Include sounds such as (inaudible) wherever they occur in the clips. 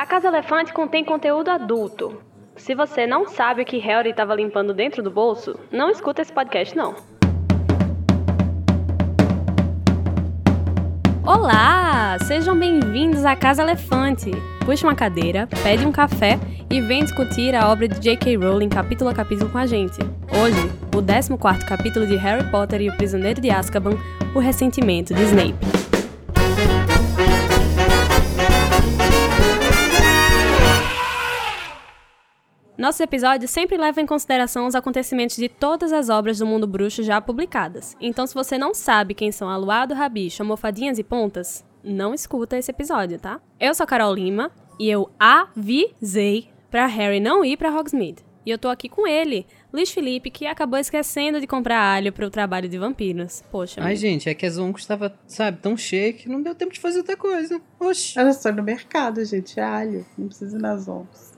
A Casa Elefante contém conteúdo adulto. Se você não sabe o que Harry estava limpando dentro do bolso, não escuta esse podcast não. Olá! Sejam bem-vindos à Casa Elefante. Puxa uma cadeira, pede um café e vem discutir a obra de J.K. Rowling capítulo a capítulo com a gente. Hoje, o 14º capítulo de Harry Potter e o Prisioneiro de Azkaban, O Ressentimento de Snape. Nossos episódios sempre levam em consideração os acontecimentos de todas as obras do mundo bruxo já publicadas. Então, se você não sabe quem são Aluado, Rabicho, Almofadinhas e Pontas, não escuta esse episódio, tá? Eu sou a Carol Lima e eu avisei para Harry não ir para Hogsmeade. E eu tô aqui com ele, Luiz Felipe, que acabou esquecendo de comprar alho para o trabalho de vampiros. Poxa. Ai, gente, é que a Zonco estava, sabe, tão cheia que não deu tempo de fazer outra coisa. Oxi. Eu estou no mercado, gente, é alho. Não precisa ir nas Zoncos.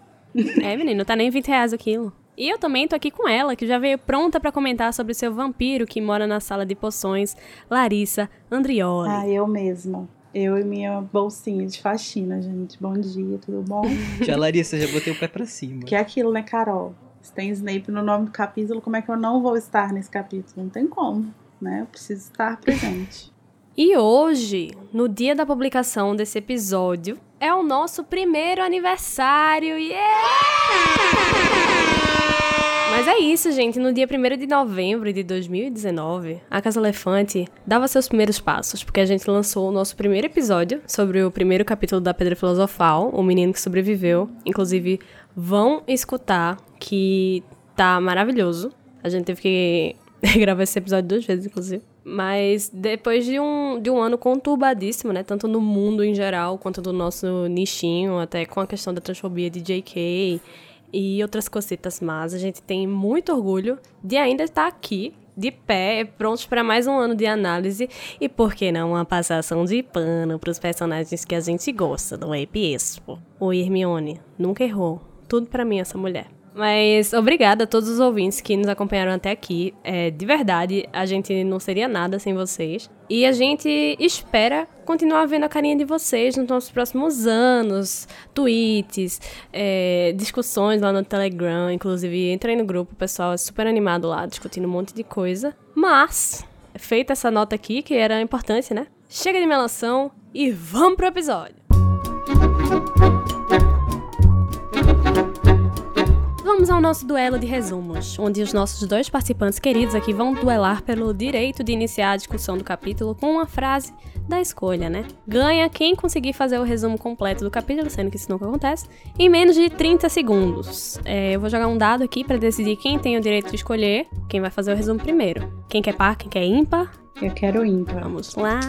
É, menino, tá nem 20 reais o quilo. E eu também tô aqui com ela, que já veio pronta para comentar sobre o seu vampiro que mora na sala de poções, Larissa Andrioli. Ah, eu mesma. Eu e minha bolsinha de faxina, gente. Bom dia, tudo bom? (laughs) Já, Larissa, já botei o pé pra cima. Que é aquilo, né, Carol? Se tem Snape no nome do capítulo, como é que eu não vou estar nesse capítulo? Não tem como, né? Eu preciso estar presente. E hoje, no dia da publicação desse episódio, é o nosso primeiro aniversário. Yeah! Mas é isso, gente. No dia 1 de novembro de 2019, a Casa Elefante dava seus primeiros passos, porque a gente lançou o nosso primeiro episódio sobre o primeiro capítulo da Pedra Filosofal, O Menino que Sobreviveu. Inclusive, vão escutar, que tá maravilhoso. A gente teve que (laughs) gravar esse episódio duas vezes, inclusive. Mas depois de um, de um ano conturbadíssimo, né? Tanto no mundo em geral, quanto do nosso nichinho, até com a questão da transfobia de JK e outras cositas más, a gente tem muito orgulho de ainda estar aqui, de pé, prontos para mais um ano de análise e, por que não, uma passação de pano para os personagens que a gente gosta, não é, Piespo? O Hermione nunca errou. Tudo para mim, essa mulher. Mas obrigada a todos os ouvintes que nos acompanharam até aqui. É, de verdade, a gente não seria nada sem vocês. E a gente espera continuar vendo a carinha de vocês nos nossos próximos anos. Tweets, é, discussões lá no Telegram. Inclusive, entrei no grupo, o pessoal é super animado lá, discutindo um monte de coisa. Mas, feita essa nota aqui, que era importante, né? Chega de melação e vamos pro episódio! Vamos ao nosso duelo de resumos, onde os nossos dois participantes queridos aqui vão duelar pelo direito de iniciar a discussão do capítulo com uma frase da escolha, né? Ganha quem conseguir fazer o resumo completo do capítulo, sendo que isso nunca acontece, em menos de 30 segundos. É, eu vou jogar um dado aqui para decidir quem tem o direito de escolher quem vai fazer o resumo primeiro. Quem quer par, quem quer ímpar? Eu quero ímpar. Vamos lá.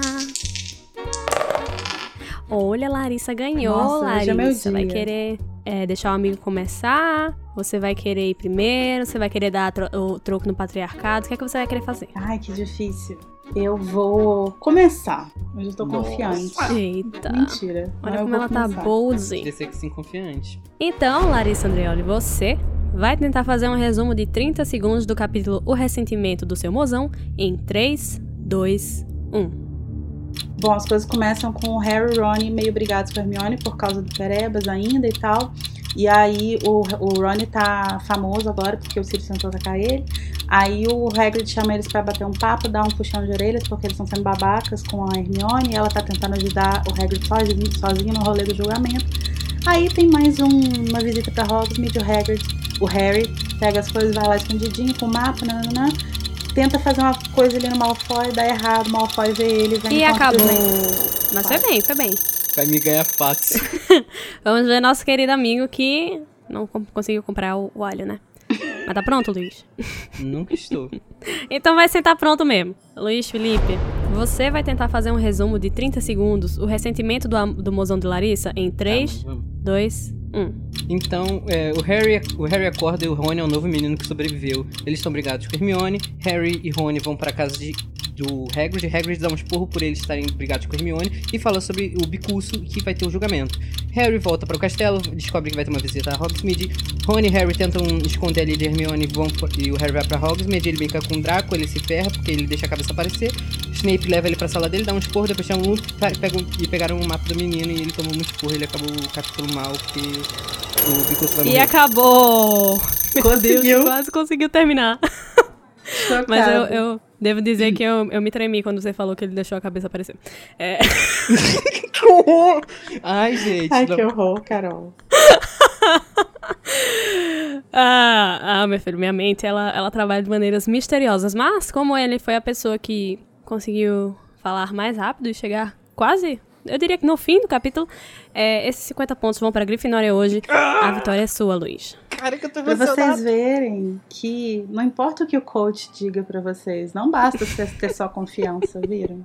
Olha, Larissa ganhou, Nossa, é Larissa. Vai dia. querer é, deixar o amigo começar? Você vai querer ir primeiro? Você vai querer dar tro- o troco no patriarcado? O que é que você vai querer fazer? Ai, que difícil. Eu vou começar. Hoje eu tô Nossa. confiante. Eita. Mentira. Olha como ela tá começar. bold. Queria ser assim confiante. Então, Larissa Andreoli, você vai tentar fazer um resumo de 30 segundos do capítulo O Ressentimento do Seu Mozão em 3, 2, 1. Bom, as coisas começam com o Harry e Ron meio brigados com a Hermione por causa do Perebas ainda e tal. E aí o, o Ron tá famoso agora porque o Sirius tentou atacar ele. Aí o Hagrid chama eles pra bater um papo, dá um puxão de orelhas porque eles estão sendo babacas com a Hermione e ela tá tentando ajudar o Hagrid sozinho, sozinho no rolê do julgamento. Aí tem mais um- uma visita pra Hogsmeade, o Hagrid, o Harry pega as coisas, vai lá escondidinho com o mapa, nananã, tenta fazer uma coisa ali no Malfoy, dá errado, o Malfoy vê ele, vai E acabou. Mas foi bem, foi bem. Vai me ganhar fácil. (laughs) Vamos ver nosso querido amigo que não conseguiu comprar o, o alho, né? Mas tá pronto, Luiz? (laughs) Nunca estou. Então vai sentar pronto mesmo. Luiz Felipe, você vai tentar fazer um resumo de 30 segundos, o ressentimento do, do mozão de Larissa, em 3, Tá, vamos. 2, 1. Então, é, o, Harry, o Harry acorda e o Rony é o novo menino que sobreviveu. Eles estão brigados com Hermione. Harry e Rony vão pra casa de, do Hagrid. Hagrid dá um esporro por eles estarem brigados com Hermione e fala sobre o bicurso que vai ter o julgamento. Harry volta para o castelo, descobre que vai ter uma visita a Hogsmeade. Rony e Harry tentam esconder ali de Hermione vão, e o Harry vai pra Hogsmeade, ele brinca com o Draco, ele se ferra porque ele deixa a cabeça aparecer. Snape leva ele pra sala dele, dá um esporro, depois chama um pegam, e pegaram o mapa do menino e ele tomou muito esporro, ele acabou o capítulo mal porque o bicurso vai morrer. E acabou! Meu Conseguiu. Deus, quase conseguiu terminar. Mas eu, eu devo dizer que eu, eu me tremi quando você falou que ele deixou a cabeça aparecer. É, (laughs) Que horror! Ai, gente. Ai, não- que horror, Carol. (laughs) ah, ah, meu filho, minha mente, ela, ela trabalha de maneiras misteriosas. Mas, como ele foi a pessoa que conseguiu falar mais rápido e chegar quase, eu diria que no fim do capítulo, é, esses 50 pontos vão pra Grifinória hoje. A vitória é sua, Luiz. Cara, que eu tô Pra vocês verem que não importa o que o coach diga pra vocês, não basta você ter só confiança, viram?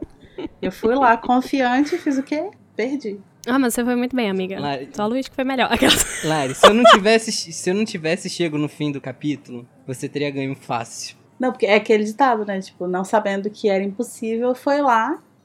Eu fui lá confiante e fiz o quê? Perdi. Ah, mas você foi muito bem, amiga. Lari- Só o Luiz que foi melhor. (laughs) Lari, se eu não tivesse, se eu não tivesse chego no fim do capítulo, você teria ganho fácil. Não, porque é aquele ditado, né? Tipo, não sabendo que era impossível, foi lá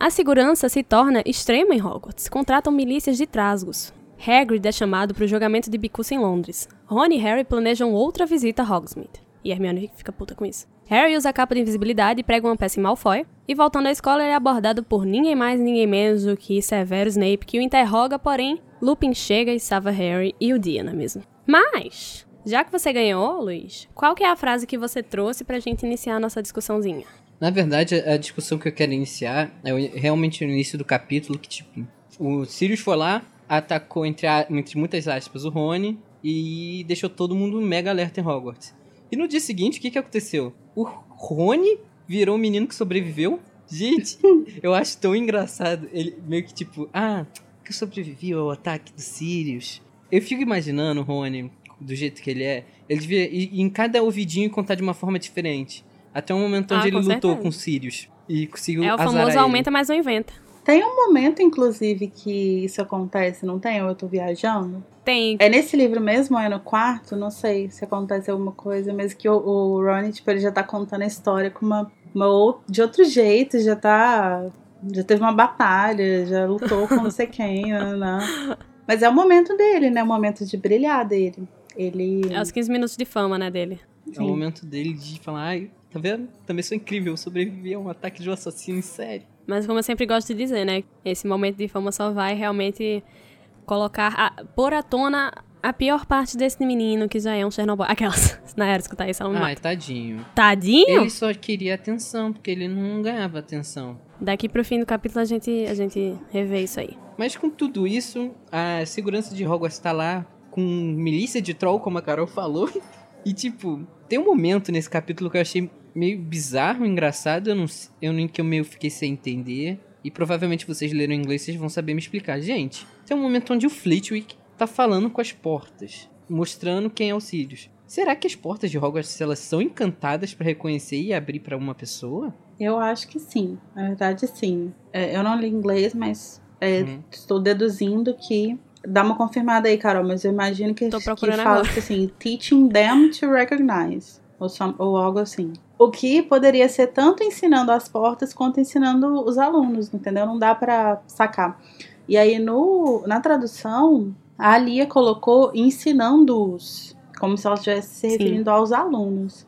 A segurança se torna extrema em Hogwarts. Contratam milícias de trasgos. Hagrid é chamado para o julgamento de Bicus em Londres. Ron e Harry planejam outra visita a Hogsmeade. E Hermione fica puta com isso. Harry usa a capa de invisibilidade e prega uma peça em Malfoy. E voltando à escola, ele é abordado por ninguém mais ninguém menos do que Severo Snape, que o interroga, porém, Lupin chega e salva Harry e o dia, não é mesmo? Mas, já que você ganhou, Luiz, qual que é a frase que você trouxe pra gente iniciar a nossa discussãozinha? Na verdade, a discussão que eu quero iniciar é realmente no início do capítulo, que tipo, o Sirius foi lá, atacou entre, a- entre muitas aspas o Rony e deixou todo mundo mega alerta em Hogwarts. E no dia seguinte, o que que aconteceu? O Rony virou o menino que sobreviveu? Gente, (laughs) eu acho tão engraçado. Ele meio que tipo, ah, que eu sobrevivi ao ataque do Sirius. Eu fico imaginando o Rony, do jeito que ele é, ele devia ir em cada ouvidinho contar de uma forma diferente. Até o momento Ah, onde ele com lutou certeza. com Sirius. E conseguiu É o famoso ele. aumenta, mas não inventa. Tem um momento, inclusive, que isso acontece, não tem? Ou eu tô viajando? Tem. É nesse livro mesmo, ou é no quarto? Não sei se acontece alguma coisa, mas que o, o Ronnie, tipo, ele já tá contando a história com uma, uma ou- de outro jeito, já tá. Já teve uma batalha, já lutou com não sei (laughs) quem, né? Mas é o momento dele, né? O momento de brilhar dele. Ele. É os 15 minutos de fama, né, dele. É o momento dele de falar, ai, tá vendo? Também sou incrível, sobrevivi a um ataque de um assassino em série. Mas como eu sempre gosto de dizer, né? Esse momento de fama só vai realmente colocar, a, pôr à tona a pior parte desse menino que já é um Chernobyl. Aquelas, (laughs) na era escutar isso, ela me Ai, mata. tadinho. Tadinho? Ele só queria atenção, porque ele não ganhava atenção. Daqui pro fim do capítulo a gente, a gente revê isso aí. Mas com tudo isso, a segurança de Hogwarts tá lá com milícia de troll, como a Carol falou. (laughs) E tipo, tem um momento nesse capítulo que eu achei meio bizarro, engraçado, eu não, eu nem que eu meio fiquei sem entender. E provavelmente vocês leram em inglês, vocês vão saber me explicar. Gente, tem um momento onde o Flitwick tá falando com as portas, mostrando quem é o Sirius. Será que as portas de Hogwarts elas são encantadas pra reconhecer e abrir pra uma pessoa? Eu acho que sim. Na verdade, sim. É, eu não li inglês, mas é, Uhum. estou deduzindo que. Dá uma confirmada aí, Carol, mas eu imagino que, Tô que procurando fala agora. assim, teaching them to recognize. Ou, ou algo assim. O que poderia ser tanto ensinando as portas quanto ensinando os alunos, entendeu? Não dá pra sacar. E aí, no, na tradução, a Alia colocou ensinando-os, como se ela estivesse se Sim. referindo aos alunos.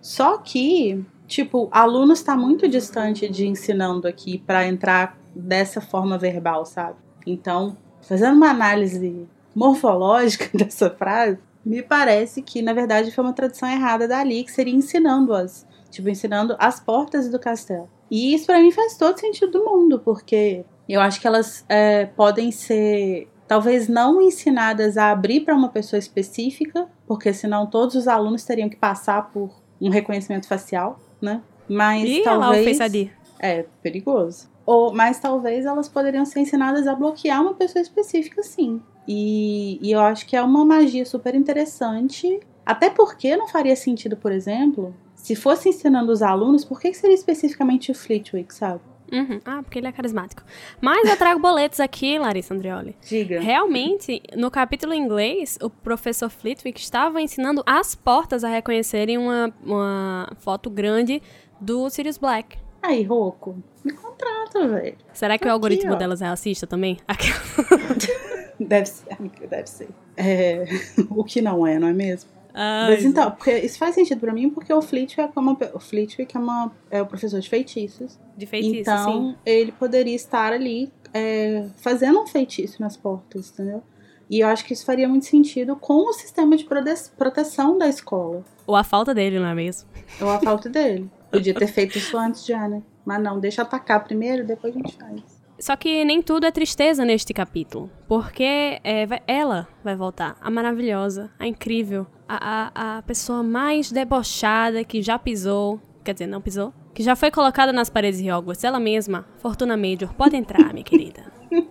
Só que, tipo, aluno está muito distante de ensinando aqui pra entrar dessa forma verbal, sabe? Então, fazendo uma análise morfológica (laughs) dessa frase, me parece que, na verdade, foi uma tradução errada dali, que seria ensinando-as. Tipo, ensinando as portas do castelo. E isso pra mim faz todo sentido do mundo, porque eu acho que elas é, podem ser, talvez não ensinadas a abrir para uma pessoa específica, porque senão todos os alunos teriam que passar por um reconhecimento facial, né? Mas Ih, talvez. lá o Face ID. É, perigoso. Ou, mas talvez elas poderiam ser ensinadas a bloquear uma pessoa específica, sim. E, e eu acho que é uma magia super interessante. Até porque não faria sentido, por exemplo, se fosse ensinando os alunos, por que que seria especificamente o Flitwick, sabe? Uhum. Ah, porque ele é carismático. Mas eu trago boletos aqui, Larissa Andrioli. Diga. Realmente, no capítulo em inglês, o professor Flitwick estava ensinando as portas a reconhecerem uma, uma foto grande do Sirius Black. Aí, Roco, me contrata, velho. Será que o Aqui, algoritmo ó. delas é racista também? (laughs) Deve ser, amiga, deve ser. É, o que não é, não é mesmo? Ai, Mas então, porque isso faz sentido pra mim, porque o Flitwick é, uma, o Flitwick é, uma, é o professor de feitiços. de feitiço, então, sim. ele poderia estar ali é, fazendo um feitiço nas portas, entendeu? E eu acho que isso faria muito sentido com o sistema de prote- proteção da escola. Ou a falta dele, não é mesmo? Ou a falta dele. Podia ter feito isso antes já, né? Mas não, deixa atacar primeiro, depois a gente faz. Só que nem tudo é tristeza neste capítulo. Porque é, vai- ela vai voltar. A maravilhosa, a incrível, a, a, a pessoa mais debochada que já pisou. Quer dizer, não pisou. Que já foi colocada nas paredes de Hogwarts. Ela mesma, Fortuna Major. Pode entrar, minha querida. (laughs)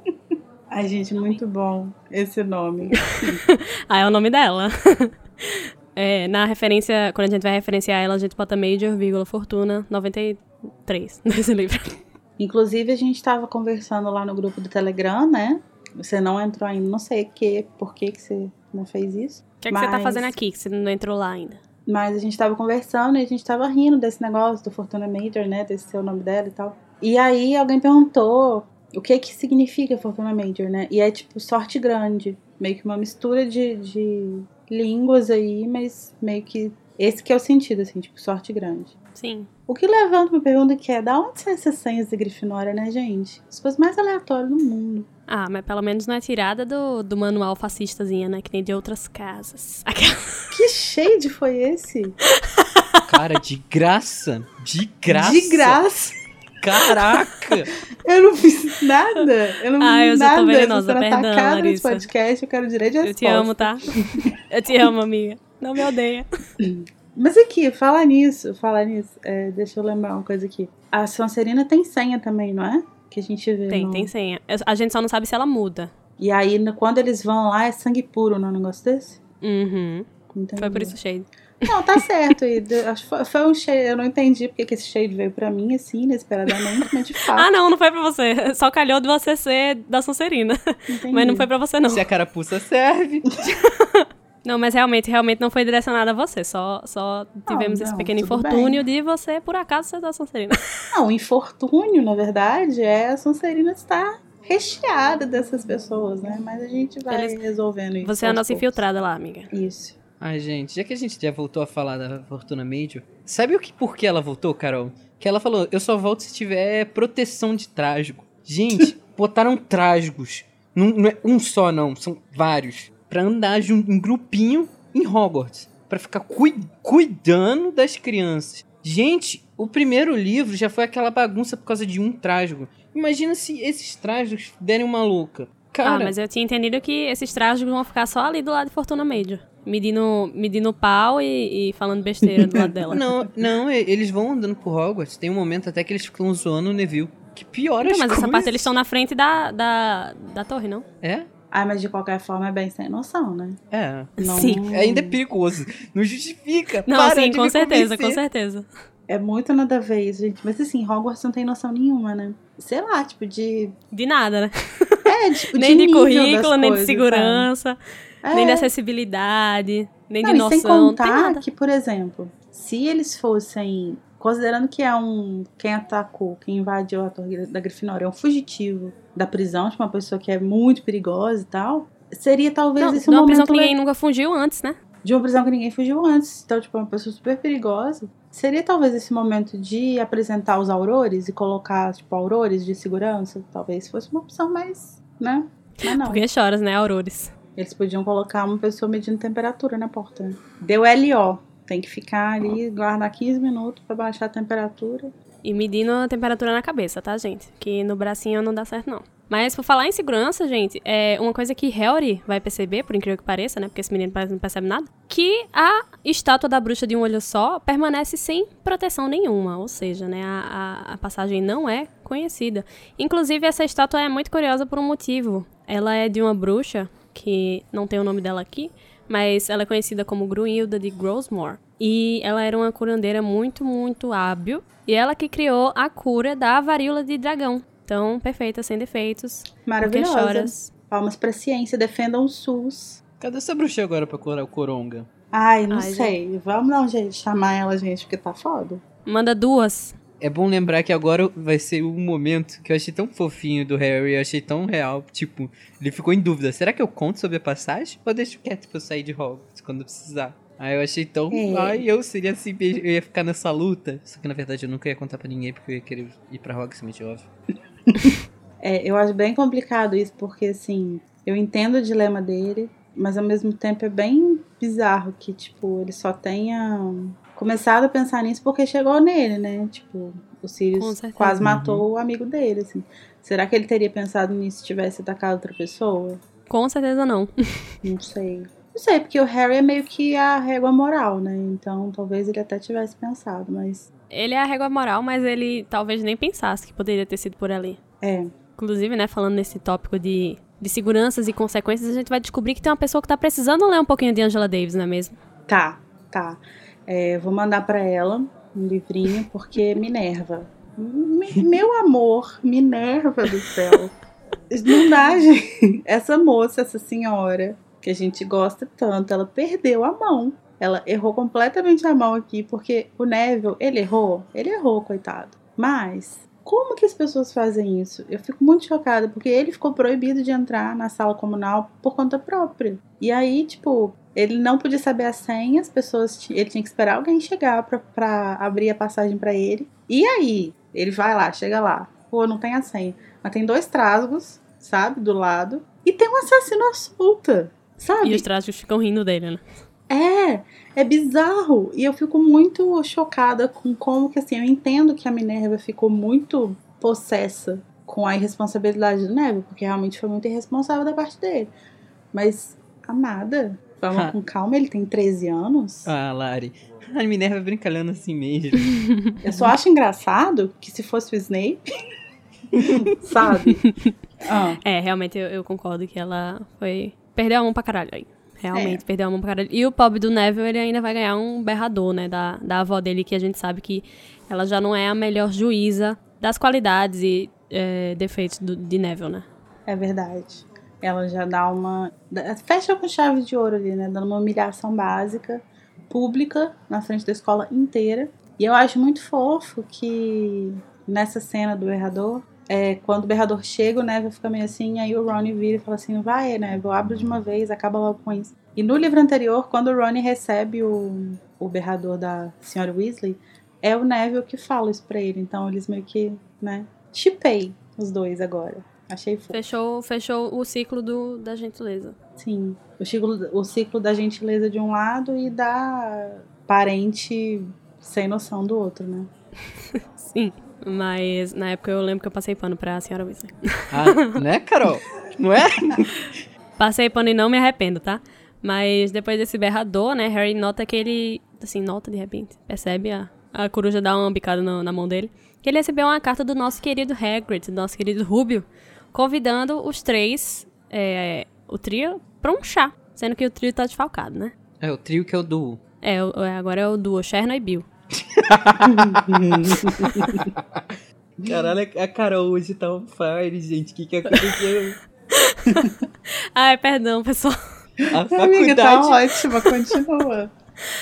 Ai, gente, muito bom esse nome. (laughs) Ah, é o nome dela. (laughs) É, na referência, quando a gente vai referenciar ela, a gente bota Major, vírgula, Fortuna, 93 (laughs) nesse livro. Inclusive, a gente tava conversando lá no grupo do Telegram, né? Você não entrou ainda, não sei que, por que, que você não fez isso. O que, é que você tá fazendo aqui, que você não entrou lá ainda? Mas a gente tava conversando e a gente tava rindo desse negócio do Fortuna Major, né? Desse seu nome dela e tal. E aí alguém perguntou o que que significa Fortuna Major, né? E é tipo sorte grande. Meio que uma mistura de, de línguas aí, mas meio que. Esse que é o sentido, assim, tipo, sorte grande. Sim. O que levanta uma pergunta que é: da onde são essas senhas de Grifinória, né, gente? As coisas mais aleatórias do mundo. Ah, mas pelo menos não é tirada do, do manual fascistazinha, né? Que nem de outras casas. Aquela- (laughs) Que shade foi esse? Cara, de graça. De graça. De graça. Caraca. (laughs) Eu não fiz nada. Eu não Ah, fiz eu já tô nada. venenosa, Sendo perdão, atacada nesse Larissa. podcast, eu quero direito de Eu resposta. te amo, tá? (laughs) Eu te amo, amiga. Não me odeia. Mas aqui, falar nisso, falar nisso, é, deixa eu lembrar uma coisa aqui. A Sonserina tem senha também, não é? Que a gente vê. Tem, no- tem senha. Eu- A gente só não sabe se ela muda. E aí, quando eles vão lá, é sangue puro, não é um negócio desse? Uhum. Entendi. Foi por isso shade. Não, tá certo. E de- acho que foi, um shade. Eu não entendi porque que esse shade veio pra mim, assim, inesperadamente, mas de (laughs) fato. Ah, não, não foi pra você. Só calhou de você ser da Sonserina. entendi. Mas não foi pra você, não. Se a carapuça serve. (laughs) Não, mas realmente, realmente não foi direcionada a você. Só, só tivemos esse não, pequeno tudo infortúnio de você, por acaso, ser da Sonserina. (laughs) Não, o infortúnio, na verdade, é a Sonserina estar recheada dessas pessoas, né? Mas a gente vai Eles- resolvendo isso. Você é a nossa poucos. infiltrada lá, amiga. Isso. Ai, gente, já que a gente já voltou a falar da Fortuna Major, sabe o que por que ela voltou, Carol? Que ela falou, eu só volto se tiver proteção de trágico. Gente, (laughs) botaram trágicos. Não, não é um só, não, são vários. Pra andar em grupinho em Hogwarts. Pra ficar cui- cuidando das crianças. Gente, o primeiro livro já foi aquela bagunça por causa de um trágico. Imagina se esses trágicos derem uma louca. Cara, ah, mas eu tinha entendido que esses trajes vão ficar só ali do lado de Fortuna Major. Medindo, medindo pau e, e falando besteira do lado dela. (laughs) Não, não, eles vão andando por Hogwarts. Tem um momento até que eles ficam zoando o Neville. Que piora Então, as mas essa coisas. parte eles estão na frente da, da, da torre, não? É? Ah, mas de qualquer forma é bem sem noção, né? É. Não- Sim. Ainda é perigoso. Não justifica. Não, Para sim, de com certeza, com certeza. É muito nada a ver isso, gente. Mas assim, Hogwarts não tem noção nenhuma, né? Sei lá, tipo, de. De nada, né? É, tipo, (laughs) nem de nível currículo, nem de coisas, segurança, sabe? Nem de É. acessibilidade, nem Não, de e noção. sem não tem contar que, por exemplo, se eles fossem. Considerando que é um. Quem atacou, quem invadiu a torre da Grifinória é um fugitivo da prisão, de uma pessoa que é muito perigosa e tal. Seria talvez Não, esse de uma prisão que le- ninguém nunca fugiu antes, né? de uma prisão que ninguém fugiu antes. Então, tipo, uma pessoa super perigosa. Seria talvez esse momento de apresentar os aurores e colocar, tipo, aurores de segurança. Talvez fosse uma opção mais, né? Mas não. Porque choras, né, Aurores? Eles podiam colocar uma pessoa medindo temperatura na porta. né? Deu LO. Tem que ficar ali, guardar 15 minutos pra baixar a temperatura. E medindo a temperatura na cabeça, tá, gente? Que no bracinho não dá certo, não. Mas por falar em segurança, gente, é uma coisa que Harry vai perceber, por incrível que pareça, né? Porque esse menino não percebe nada. Que a estátua da bruxa de um olho só permanece sem proteção nenhuma. Ou seja, né? A, a passagem não é conhecida. Inclusive, essa estátua é muito curiosa por um motivo. Ela é de uma bruxa, que não tem o nome dela aqui, mas ela é conhecida como Grunhilda de Grosmore. E ela era uma curandeira muito, muito hábil. E ela que criou a cura da varíola de dragão. Então, perfeita, sem defeitos. Maravilhosa. Choras. Palmas pra ciência, defendam o SUS. Cadê essa bruxa agora pra curar o Coronga? Ai, não Ai, sei. Vamos dar um jeito de chamar ela, gente, porque tá foda. Manda duas. É bom lembrar que agora vai ser um momento que eu achei tão fofinho do Harry, eu achei tão real. Tipo, ele ficou em dúvida: será que eu conto sobre a passagem? Ou deixo quieto pra eu sair de Hogwarts quando precisar? Aí eu achei tão. É. Ai, eu seria assim, eu ia ficar nessa luta. Só que na verdade eu nunca ia contar pra ninguém porque eu ia querer ir pra Hogsmeade, óbvio. (laughs) É, eu acho bem complicado isso, porque assim, eu entendo o dilema dele, mas ao mesmo tempo é bem bizarro que, tipo, ele só tenha começado a pensar nisso porque chegou nele, né? Tipo, o Sirius quase Uhum. matou o amigo dele, assim. Será que ele teria pensado nisso se tivesse atacado outra pessoa? Com certeza não. (laughs) Não sei. Não sei, porque o Harry é meio que a régua moral, né? Então talvez ele até tivesse pensado, mas. Ele é a régua moral, mas ele talvez nem pensasse que poderia ter sido por ali. É. Inclusive, né, falando nesse tópico de, de seguranças e consequências, a gente vai descobrir que tem uma pessoa que tá precisando ler um pouquinho de Angela Davis, não é mesmo? Tá, tá. É, vou mandar pra ela um livrinho, porque Minerva. Me- Meu amor, Minerva do céu. Não dá, gente. Essa moça, essa senhora, que a gente gosta tanto, ela perdeu a mão. Ela errou completamente a mão aqui, porque o Neville, ele errou? Ele errou, coitado. Mas, como que as pessoas fazem isso? Eu fico muito chocada, porque ele ficou proibido de entrar na sala comunal por conta própria. E aí, tipo, ele não podia saber a senha, as pessoas. Ele tinha que esperar alguém chegar pra, pra abrir a passagem pra ele. E aí? Ele vai lá, chega lá. Pô, não tem a senha. Mas tem dois trasgos, sabe? Do lado. E tem um assassino à solta. Sabe? E os trágicos ficam rindo dele, né? É, é bizarro. E eu fico muito chocada com como que assim, eu entendo que a Minerva ficou muito possessa com a irresponsabilidade do Neville, porque realmente foi muito irresponsável da parte dele. Mas, amada, vamos (laughs) com calma, ele tem 13 anos. Ah, Lari. A Minerva é brincalhando assim mesmo. Eu só acho engraçado que se fosse o Snape, (laughs) sabe? Ah, É, realmente eu, eu concordo que ela foi. Perdeu a mão pra caralho aí. Realmente, perdeu a mão pra caralho. E o pobre do Neville, ele ainda vai ganhar um berrador, né? Da, da avó dele, que a gente sabe que ela já não é a melhor juíza das qualidades e é, defeitos do, de Neville, né? é verdade. Ela já dá uma. Fecha com chave de ouro ali, né? Dando uma humilhação básica, pública, na frente da escola inteira. E eu acho muito fofo que nessa cena do berrador, é, quando o berrador chega, o Neville fica meio assim, aí o Ronnie vira e fala assim: vai, Neville, abre de uma vez, acaba logo com isso. E no livro anterior, quando o Ronnie recebe o, o berrador da senhora Weasley, é o Neville que fala isso pra ele. Então eles meio que, né? Chipei os dois agora. Achei fofo. Fechou, fechou o ciclo do, da gentileza. Sim. O ciclo, o ciclo da gentileza de um lado e da parente sem noção do outro, né? (laughs) Sim. Mas na época eu lembro que eu passei pano pra senhora Weasley. Ah, né, Carol? Não é? (laughs) Passei pano e não me arrependo, tá? Mas depois desse berrador, né, Harry nota que ele, assim, nota de repente, percebe a, a coruja dar uma bicada no- na mão dele, que ele recebeu uma carta do nosso querido Hagrid, do nosso querido Rubio, convidando os três, é, o trio, pra um chá, sendo que o trio tá desfalcado, né? É o trio que é o do. É, é, agora é o duo Cherno e Bill. (laughs) Caralho, a Carol hoje tá on fire, gente. O que que aconteceu? (laughs) Ai, perdão, pessoal. A Amiga, tá faculdade. ótima, continua.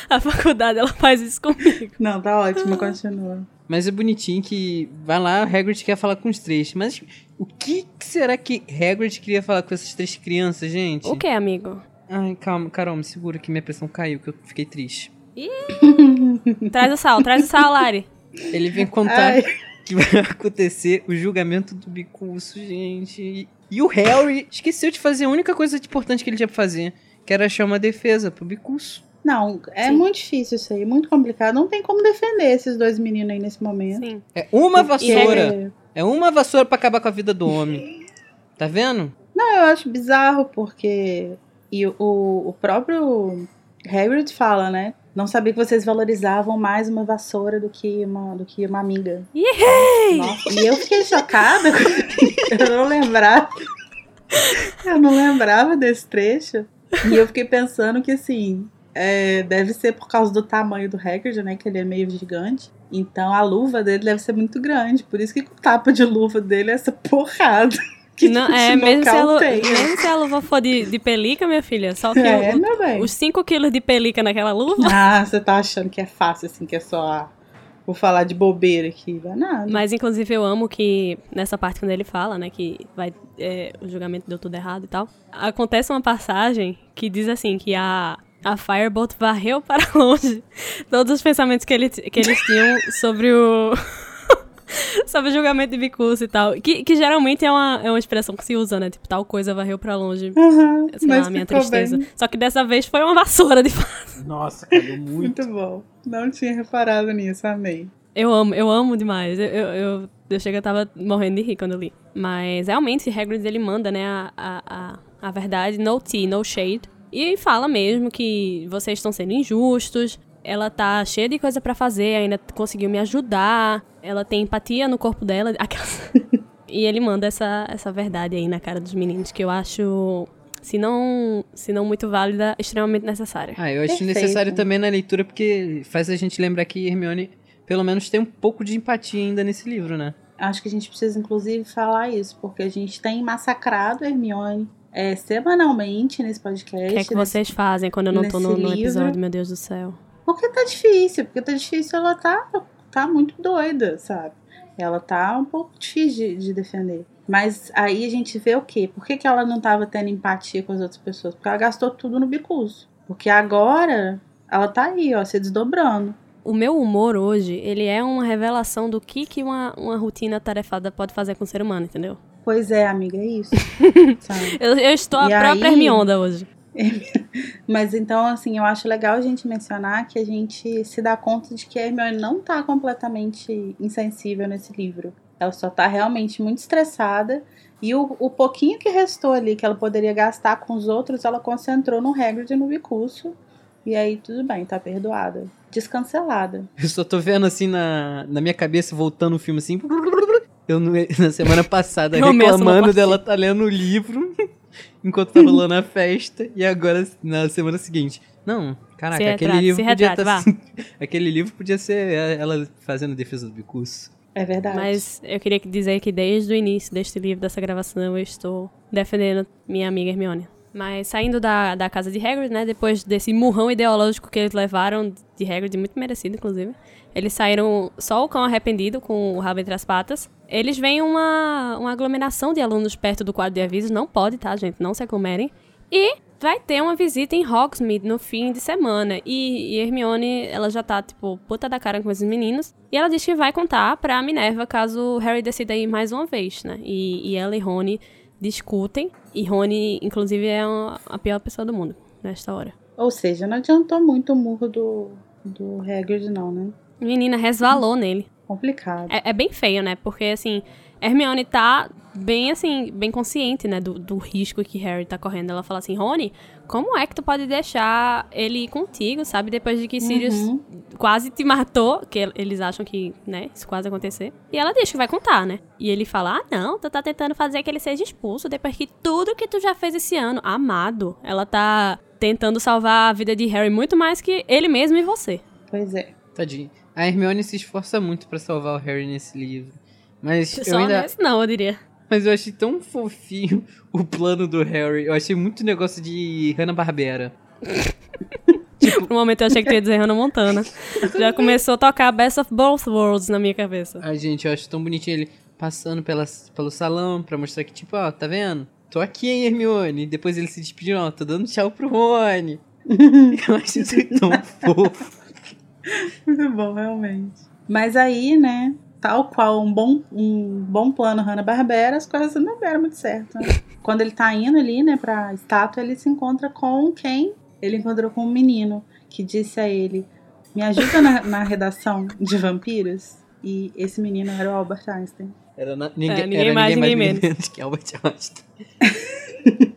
A faculdade, ela faz isso comigo. Não, tá ótima, continua. Mas é bonitinho que vai lá, o Hagrid quer falar com os três. Mas o que será que Hagrid queria falar com essas três crianças, gente? O que, amigo? Ai, calma, Carol, me segura que minha pressão caiu, que eu fiquei triste. (laughs) Traz o sal, traz o sal, Lari. Ele vem contar Ai. (laughs) que vai acontecer o julgamento do Bicurso, gente. E, e o Harry esqueceu de fazer a única coisa importante que ele tinha pra fazer, que era achar uma defesa pro Bicurso. Não, é Sim. muito difícil isso aí, muito complicado. Não tem como defender esses dois meninos aí nesse momento. Sim. É uma vassoura. É uma vassoura pra acabar com a vida do homem. Tá vendo? Não, eu acho bizarro porque e o, o próprio Hagrid fala, né? Não sabia que vocês valorizavam mais uma vassoura do que uma, do que uma amiga. Nossa, e eu fiquei chocada. eu não lembrava. Eu não lembrava desse trecho. E eu fiquei pensando que, assim, é, deve ser por causa do tamanho do Hagrid, né? Que ele é meio gigante. Então a luva dele deve ser muito grande. Por isso que o tapa de luva dele é essa porrada. (laughs) Que Não, tipo, é, mesmo se, a tem, né? mesmo se a luva for de, de pelica, minha filha, só que É, o- os 5 quilos de pelica naquela luva. (laughs) Ah, você tá achando que é fácil, assim, que é só. Vou falar de bobeira aqui. Vai nada. Mas, inclusive, eu amo que nessa parte quando ele fala, né, que vai, é, o julgamento deu tudo errado e tal, acontece uma passagem que diz assim, que a, a Firebolt varreu para (laughs) longe todos os pensamentos que, ele, que eles tinham sobre o... (laughs) sobre o julgamento de Bicurso e tal. Que, que geralmente é uma, é uma expressão que se usa, né? Tipo, tal coisa varreu pra longe. Uhum, Sei mas a minha ficou tristeza. bem. Só que dessa vez foi uma vassoura de fato. Nossa, caiu muito. Muito bom. Não tinha reparado nisso, amei. Eu amo, eu amo demais. Eu, eu, eu, eu chego, eu tava morrendo de rir quando eu li. Mas realmente, Hagrid, ele manda, né, a, a, a, a verdade, no tea, no shade. E fala mesmo que vocês estão sendo injustos. Ela tá cheia de coisa pra fazer, ainda conseguiu me ajudar. Ela tem empatia no corpo dela. (laughs) E ele manda essa, essa verdade aí na cara dos meninos, que eu acho, se não, se não muito válida, extremamente necessária. Ah, eu acho Perfeito. necessário também na leitura porque faz a gente lembrar que Hermione, pelo menos, tem um pouco de empatia ainda nesse livro, né? Acho que a gente precisa, inclusive, falar isso, porque a gente tem massacrado Hermione é, semanalmente nesse podcast. O que é que nesse- vocês fazem quando eu não tô no, no episódio, meu Deus do céu? Porque tá difícil, porque tá difícil, ela tá, tá muito doida, sabe? Ela tá um pouco difícil de, de defender. Mas aí a gente vê o quê? Por que, que ela não tava tendo empatia com as outras pessoas? Porque ela gastou tudo no bicuso. Porque agora ela tá aí, ó, se desdobrando. O meu humor hoje, ele é uma revelação do que, que uma, uma rotina tarefada pode fazer com o ser humano, entendeu? Pois é, amiga, é isso. (laughs) sabe? Eu, eu estou a E própria aí- Hermionda hoje. (laughs) Mas então, assim, eu acho legal a gente mencionar que a gente se dá conta de que a Hermione não tá completamente insensível nesse livro. Ela só tá realmente muito estressada. E o, o pouquinho que restou ali que ela poderia gastar com os outros, ela concentrou no Hagrid e no Bicurso. E aí, tudo bem, tá perdoada. Descancelada. Eu só tô vendo assim na, na minha cabeça, voltando o filme assim. Eu (laughs) na semana passada Eu reclamando dela tá lendo o livro (laughs) enquanto tá rolando a festa. E agora, na semana seguinte. Não, caraca, Se aquele livro se podia tá, (laughs) Aquele livro podia ser ela fazendo defesa do bicurso. É verdade. Mas eu queria dizer que desde o início deste livro, dessa gravação, eu estou defendendo minha amiga Hermione. Mas saindo da, da casa de Hagrid, né, depois desse murrão ideológico que eles levaram de Hagrid, muito merecido, inclusive, eles saíram só o cão arrependido, com o rabo entre as patas. Eles veem uma, uma aglomeração de alunos perto do quadro de avisos, não pode, tá, gente, não se aglomerem. E vai ter uma visita em Hogsmeade no fim de semana. E, e Hermione, ela já tá, tipo, puta da cara com esses meninos. E ela diz que vai contar pra Minerva caso Harry decida ir mais uma vez, né? E, e ela e Rony discutem. E Rony, inclusive, é uma- a pior pessoa do mundo nesta hora. Ou seja, não adiantou muito o murro do, do Hagrid, não, né? Menina, resvalou nele. Complicado. É, é bem feio, né? Porque, assim, Hermione tá bem, assim, bem consciente, né? Do, do risco que Harry tá correndo. Ela fala assim, Rony, como é que tu pode deixar ele ir contigo, sabe? Depois de que Sirius Uhum. quase te matou, que el- eles acham que, né, isso quase acontecer. E ela diz que vai contar, né? E ele fala, ah, não, tu tá tentando fazer que ele seja expulso depois que tudo que tu já fez esse ano, amado. Ela tá tentando salvar a vida de Harry muito mais que ele mesmo e você. Pois é. Tadinho. A Hermione se esforça muito pra salvar o Harry nesse livro. Mas eu Só ainda. nesse não, eu diria. Mas eu achei tão fofinho (laughs) o plano do Harry. Eu achei muito negócio de Hanna-Barbera. (laughs) Por um momento eu achei que tu ia dizer Hannah Montana. (laughs) Já começou a tocar Best of Both Worlds na minha cabeça. Ai, gente, eu acho tão bonitinho ele passando pela, pelo salão pra mostrar que, tipo, ó, tá vendo? Tô aqui, hein, Hermione. Depois ele se despediu, ó, tô dando tchau pro Rony. eu acho isso tão fofo. (laughs) Muito bom, realmente. Mas aí, né, tal qual um bom, um bom plano Hanna-Barbera, as coisas não deram muito certo. né? (laughs) Quando ele tá indo ali, né, pra estátua, ele se encontra com quem? Ele encontrou com um menino que disse a ele: Me ajuda na, na redação de vampiros? E esse menino era o Albert Einstein. Era na- ninguém, ninguém era mais, ninguém ninguém mais ninguém menos que Albert Einstein. (laughs)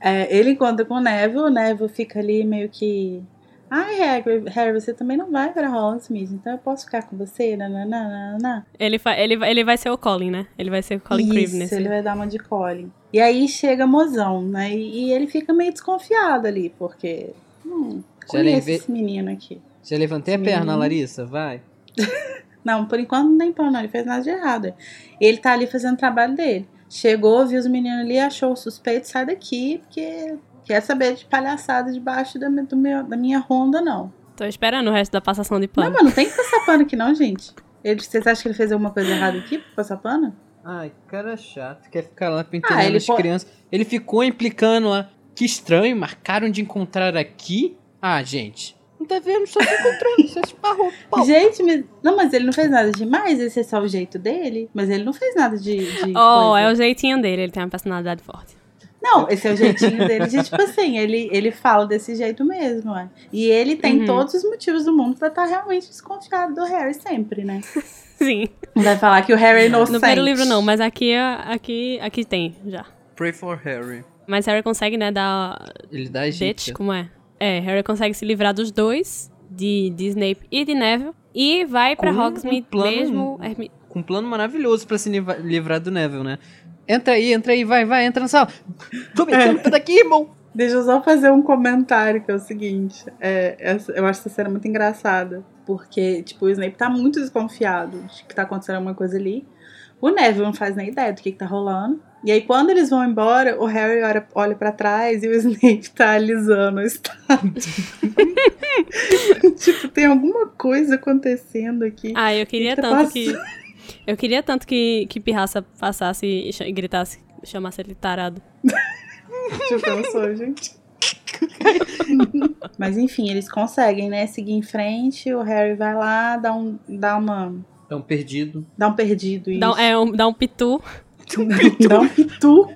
É, ele encontra com o Neville, o Neville fica ali meio que. Ai, Harry, Harry, você também não vai para Hogsmeade, então eu posso ficar com você? Nananana. Ele, fa- ele, vai- ele vai ser o Colin, né? Ele vai ser o Colin Creevy Isso, nesse. ele vai dar uma de Colin. E aí chega mozão, né? E, e ele fica meio desconfiado ali, porque. Hum, conheço esse menino aqui. Já levantei a Sim. perna, Larissa, vai. (laughs) Não, por enquanto não tem pão, não. Ele fez nada de errado. Ele tá ali fazendo o trabalho dele. Chegou, viu os meninos ali, achou o suspeito, sai daqui, porque quer saber de palhaçada debaixo da, minha- do meu, da minha ronda, não. Tô esperando o resto da passação de Não, pano. mas não tem que passar pano aqui, não, gente. Ele, vocês acham que ele fez alguma coisa errada aqui pra passar pano? Ai, cara chato. Quer ficar lá pentelhando Ah, as po- crianças. Ele ficou implicando lá. Que estranho, marcaram de encontrar aqui. Ah, gente. Não tá vendo? Só se encontrando. Só esparrou. Pau. Gente, mas- não, mas ele não fez nada demais, esse é só o jeito dele. Mas ele não fez nada de. de Oh, coisa. é o jeitinho dele, ele tem uma personalidade forte. Não, esse é o jeitinho dele de, tipo assim, ele, ele fala desse jeito mesmo, ué. E ele tem Uhum. todos os motivos do mundo pra estar realmente desconfiado do Harry sempre, né? (laughs) Sim. Vai falar que o Harry é inocente. No primeiro livro não, mas aqui, é- aqui, aqui tem já. Pray for Harry. Mas Harry consegue, né, dar Ele dá ditch, como é? É, Harry consegue se livrar dos dois, de, de Snape e de Neville, e vai pra um Hogsmeade plano- mesmo. Hermi- Com um plano maravilhoso pra se livra- livrar do Neville, né? Entra aí, entra aí, vai, vai, entra na sala. Tô metendo é. daqui, irmão. Deixa eu só fazer um comentário, que é o seguinte. É, essa- eu acho essa cena muito engraçada. Porque, tipo, o Snape tá muito desconfiado de que tá acontecendo alguma coisa ali. O Neville não faz nem ideia do que, que tá rolando. E aí, quando eles vão embora, o Harry olha, olha pra trás e o (laughs) Snape tá alisando o estátua. (laughs) tipo, tem alguma coisa acontecendo aqui. Ah, eu queria que tá tanto que. Eu queria tanto que, que Pirraça passasse e e gritasse, chamasse ele tarado. (laughs) Já pensou, gente? (laughs) Mas enfim, eles conseguem, né? Seguir em frente. O Harry vai lá, dá, um, dá uma. É um perdido. Dá um perdido. Isso. Dá, um- é um, dá um pitu. (laughs) Dá um pitu.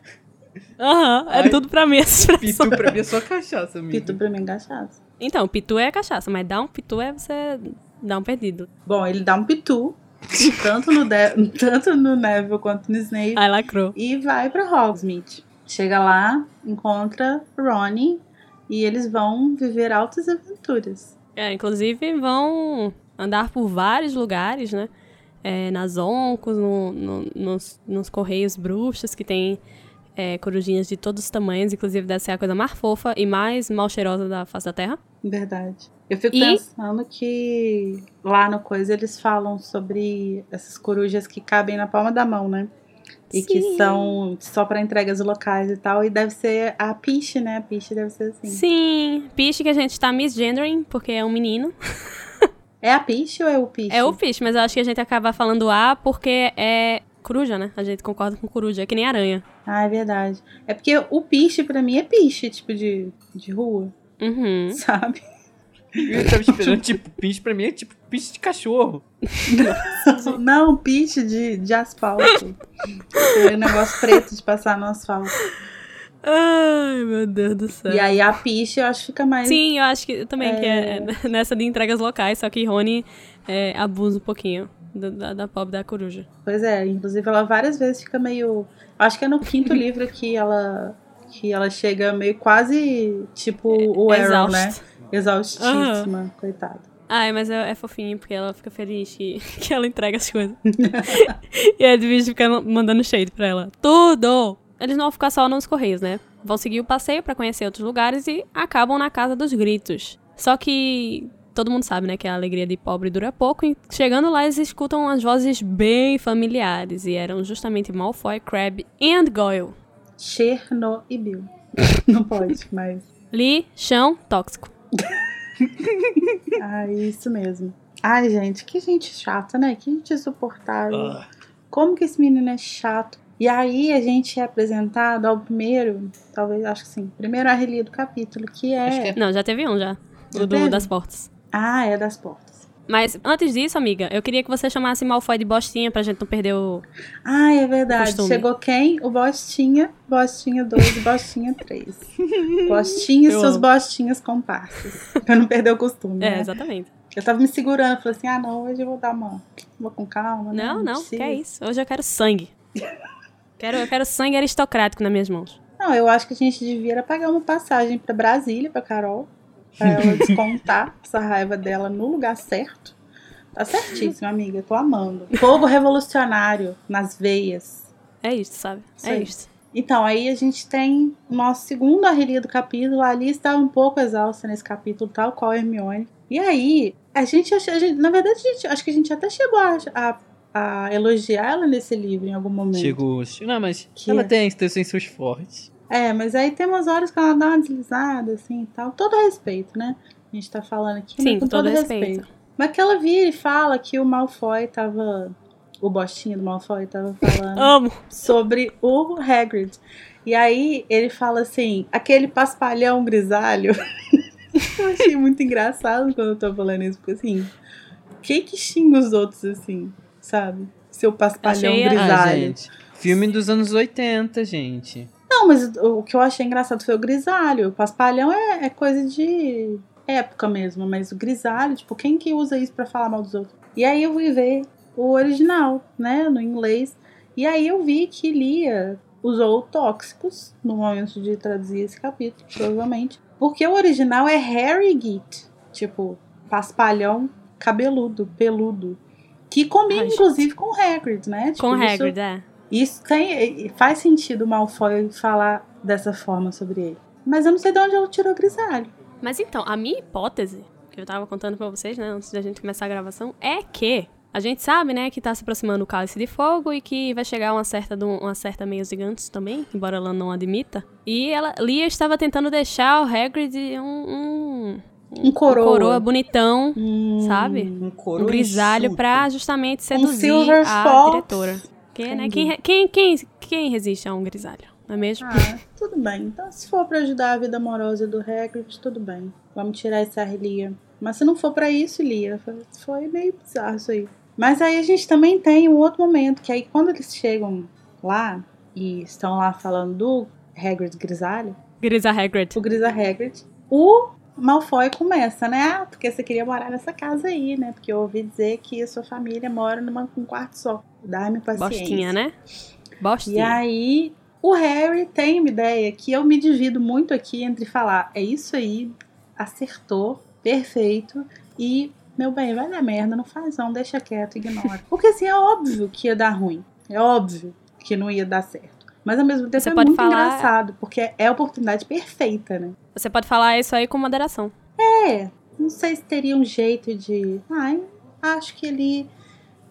Aham, é Ai. tudo pra mim essa expressão. Pitu pra mim é só cachaça, amigo. Pitu pra mim cachaça. Então, pitu é cachaça, mas dar um pitu é você dar um perdido. Bom, ele dá um pitu. (laughs) tanto, no De- tanto no Neville quanto no Snape. Ai, lacrou. E vai pra Hogsmeade. Chega lá, encontra Ronnie. E eles vão viver altas aventuras. É, inclusive vão andar por vários lugares, né? É, nas oncos, no- no- nos, nos correios bruxos, que tem é, corujinhas de todos os tamanhos, inclusive deve ser a coisa mais fofa e mais mal cheirosa da face da Terra. Verdade. Eu fico E- pensando que lá no coisa eles falam sobre essas corujas que cabem na palma da mão, né? E que Sim. são só pra entregas locais e tal. E deve ser a Piche, né? A Piche deve ser assim. Sim, Piche que a gente tá misgendering, porque é um menino. (laughs) É a Piche ou é o Piche? É o Piche, mas eu acho que a gente acaba falando A porque é coruja, né? A gente concorda com coruja, é que nem aranha. Ah, é verdade. É porque o Piche pra mim é Piche, tipo de, de rua, Uhum. (laughs) sabe? Eu tava esperando, (laughs) tipo, pinche pra mim é tipo pinche de cachorro. (laughs) Não, Piche de, de asfalto. Aquele negócio preto de passar no asfalto. Ai, meu Deus do céu. E aí a Piche eu acho que fica mais. Sim, eu acho que também que é (laughs) nessa de entregas locais, só que Rony é, abusa um pouquinho da, da, da pobre da coruja. Pois é, inclusive ela várias vezes fica meio. Acho que é no quinto livro que ela. Que ela chega meio quase tipo o Arrow, né? Exaustíssima, coitada. Ai, mas é, é fofinho, porque ela fica feliz que, (laughs) que ela entrega as coisas. (laughs) e a Edwige fica mandando shade pra ela. Tudo! Eles não vão ficar só nos Correios, né? Vão seguir o passeio pra conhecer outros lugares e acabam na Casa dos Gritos. Só que todo mundo sabe, né, que a alegria de pobre dura pouco. E chegando lá, eles escutam umas vozes bem familiares. E eram justamente Malfoy, Crabbe e Goyle. Chernobyl. (laughs) Não pode, mas. Li, chão, tóxico. (laughs) Ah, isso mesmo. Ai, gente, que gente chata, né? Que gente insuportável. Como que esse menino é chato? E aí a gente é apresentado ao primeiro, talvez, acho que sim, primeiro arrelia do capítulo, que é. Acho que é- Não, já teve um já. Já O do, das portas. Ah, é das portas. Mas antes disso, amiga, eu queria que você chamasse Malfoy de Bostinha pra gente não perder o. Ah, é verdade. Costume. Chegou quem? O Bostinha, Bostinha 2 e Bostinha 3. (laughs) Bostinha e Eu seus amo. Bostinhas comparsas. Pra não perder o costume. É, né? exatamente. Eu tava me segurando, falei assim: ah, não, hoje eu vou dar uma, Vou com calma, né? Não, não, precisa. que é isso. Hoje eu quero sangue. quero, eu quero sangue aristocrático nas minhas mãos. Não, eu acho que a gente devia pagar uma passagem pra Brasília, pra Carol, pra ela descontar essa raiva dela no lugar certo. Tá certíssimo, amiga, tô amando. Fogo revolucionário nas veias. É isso, sabe? Isso é aí. isso. Então, aí a gente tem o nosso segundo arrelia do capítulo. A Alice estava um pouco exausta nesse capítulo, tal qual a Hermione. E aí, a gente, a gente na verdade, a gente, acho que a gente até chegou a, a- a elogiar ela nesse livro em algum momento. Chegou. Não, mas Que ela é? tem intenções fortes. É, mas aí tem umas horas que ela dá uma deslizada, assim e tal. Todo respeito, né? A gente tá falando aqui, Sim, com com todo todo respeito. respeito. Mas que ela vira e fala que o Malfoy tava. O bostinho do Malfoy tava falando Amo. sobre o Hagrid. E aí ele fala assim, aquele paspalhão grisalho. (laughs) eu achei muito engraçado quando eu tô falando isso, porque assim, quem que xinga os outros assim, sabe? Seu paspalhão Achei- Ah, Ah, grisalho. gente. Filme dos anos 80, gente. Não, mas o que eu achei engraçado foi o grisalho. O paspalhão é, é coisa de época mesmo, mas o grisalho, tipo, quem que usa isso pra falar mal dos outros? E aí eu fui ver o original, né, no inglês. E aí eu vi que Lia usou tóxicos no momento de traduzir esse capítulo, provavelmente. Porque o original é Harry Git, tipo, paspalhão cabeludo, peludo. Que combina, Ai, gente. inclusive, com o Hagrid, né? Tipo, Com isso- Hagrid, é. Isso tem, faz sentido o Malfoy falar dessa forma sobre ele. Mas eu não sei de onde ela tirou grisalho. Mas então, a minha hipótese, que eu tava contando pra vocês, né, antes da gente começar a gravação, é que a gente sabe, né, que tá se aproximando o Cálice de Fogo e que vai chegar uma certa, uma certa meia gigantes também, embora ela não admita. E ela, Lia estava tentando deixar o Hagrid um, um, Um coroa. coroa bonitão, Hum, sabe? Um um grisalho pra justamente seduzir a diretora. Que, né, quem, quem, quem, quem resiste a um grisalho, não é mesmo? Ah, (laughs) tudo bem. Então, se for pra ajudar a vida amorosa do Hagrid, tudo bem. Vamos tirar essa Lia. Mas se não for pra isso, Lia, foi- foi meio bizarro isso aí. Mas aí a gente também tem um outro momento, que aí quando eles chegam lá e estão lá falando do Hagrid grisalho, Grisa Hagrid. o Grisa Hagrid, o Malfoy começa, né? Ah, porque você queria morar nessa casa aí, né? Porque eu ouvi dizer que a sua família mora numa, num quarto só. Dá-me paciência. Bostinha, né? E Bostinha. aí, o Harry tem uma ideia que eu me divido muito aqui entre falar, é isso aí, acertou, perfeito, e, meu bem, vai dar merda, não faz não, deixa quieto, ignora. (laughs) Porque assim, é óbvio que ia dar ruim. É óbvio que não ia dar certo. Mas ao mesmo tempo Você é muito falar- engraçado, porque é a oportunidade perfeita, né? Você pode falar isso aí com moderação. É, não sei se teria um jeito de. Ai, acho que ele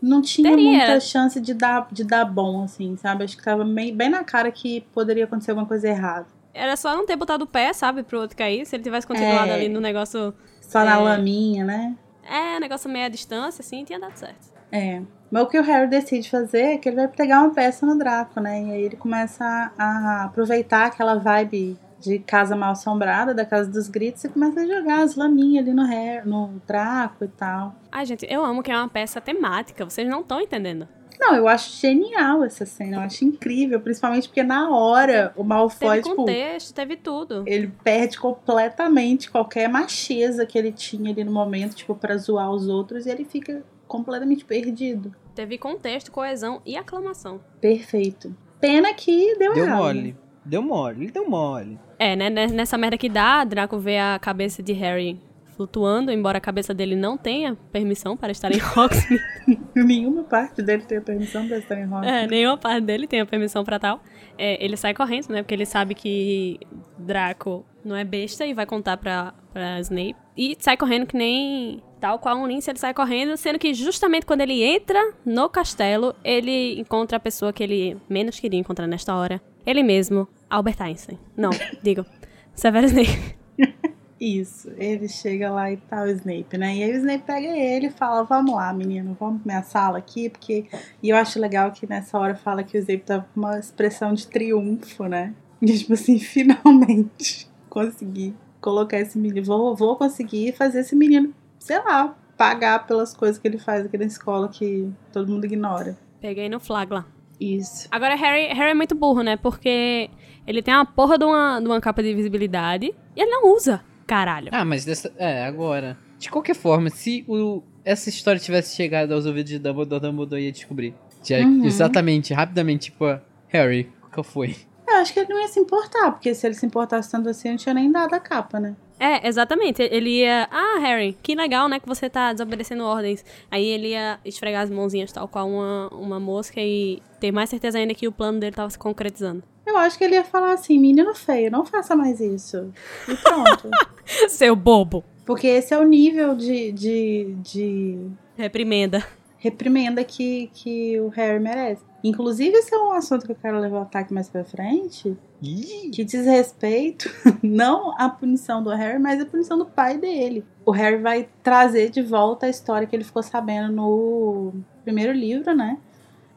não tinha Teria. muita chance de dar, de dar bom, assim, sabe? Acho que tava meio, bem na cara que poderia acontecer alguma coisa errada. Era só não ter botado o pé, sabe, pro outro cair. Se ele tivesse continuado É. ali no negócio. Só na É. laminha, né? É, negócio meio à distância, assim, tinha dado certo. É. Mas o que o Harry decide fazer é que ele vai pegar uma peça no Draco, né? E aí ele começa a aproveitar aquela vibe de casa mal assombrada, da casa dos gritos, e começa a jogar as laminhas ali no, Harry, no Draco e tal. Ai, gente, eu amo que é uma peça temática. Vocês não estão entendendo. Não, eu acho genial essa cena, eu acho incrível, principalmente porque na hora o Malfoy, Teve tipo, contexto, teve tudo. ele perde completamente qualquer macheza que ele tinha ali no momento, tipo, pra zoar os outros, e ele fica completamente perdido. Teve contexto, coesão e aclamação. Perfeito. Pena que deu, Deu errado. mole. Deu mole. Ele deu mole. É, né? né, Nessa merda que dá, Draco vê a cabeça de Harry flutuando, embora a cabeça dele não tenha permissão para estar em (laughs) Hogsmeade. Nenhuma parte dele tem permissão pra estar em Hogwarts. É, nenhuma parte dele tem a permissão pra tal. É, ele sai correndo, né? Porque ele sabe que Draco não é besta e vai contar pra, pra Snape. E sai correndo que nem tal qual um lince, ele sai correndo, sendo que justamente quando ele entra no castelo, ele encontra a pessoa que ele menos queria encontrar nesta hora. Ele mesmo, Albert Einstein. Não, digo, Severus Snape. (laughs) Isso, ele chega lá e tá o Snape, né? E aí o Snape pega ele e fala: Vamos lá, menino, vamos pra minha sala aqui, porque. E eu acho legal que nessa hora fala que o Snape tava com uma expressão de triunfo, né? E tipo assim, (laughs) finalmente consegui colocar esse menino. Vou, vou conseguir fazer esse menino, sei lá, pagar pelas coisas que ele faz aqui na escola que todo mundo ignora. Peguei no flagla. Isso. Agora, Harry, Harry é muito burro, né? Porque ele tem uma porra de uma, de uma capa de invisibilidade e ele não usa. Caralho. Ah, mas dessa. É, agora. De qualquer forma, se o essa história tivesse chegado aos ouvidos de Dumbledore, Dumbledore ia descobrir. Já, Uhum. Exatamente, rapidamente, tipo, Harry, qual foi? Eu acho que ele não ia se importar, porque se ele se importasse tanto assim, não tinha nem dado a capa, né? É, exatamente. Ele ia. Ah, Harry, que legal, né? Que você tá desobedecendo ordens. Aí ele ia esfregar as mãozinhas tal qual uma, uma mosca e ter mais certeza ainda que o plano dele tava se concretizando. Eu acho que ele ia falar assim, menino feio, não faça mais isso. E pronto. (laughs) Seu bobo. porque esse é o nível de, de, de Reprimenda. reprimenda que, que o Harry merece. Inclusive, esse é um assunto que eu quero levantar aqui mais pra frente, Ih, que diz respeito (laughs) não à punição do Harry, mas à punição do pai dele. O Harry vai trazer de volta a história que ele ficou sabendo no primeiro livro, né?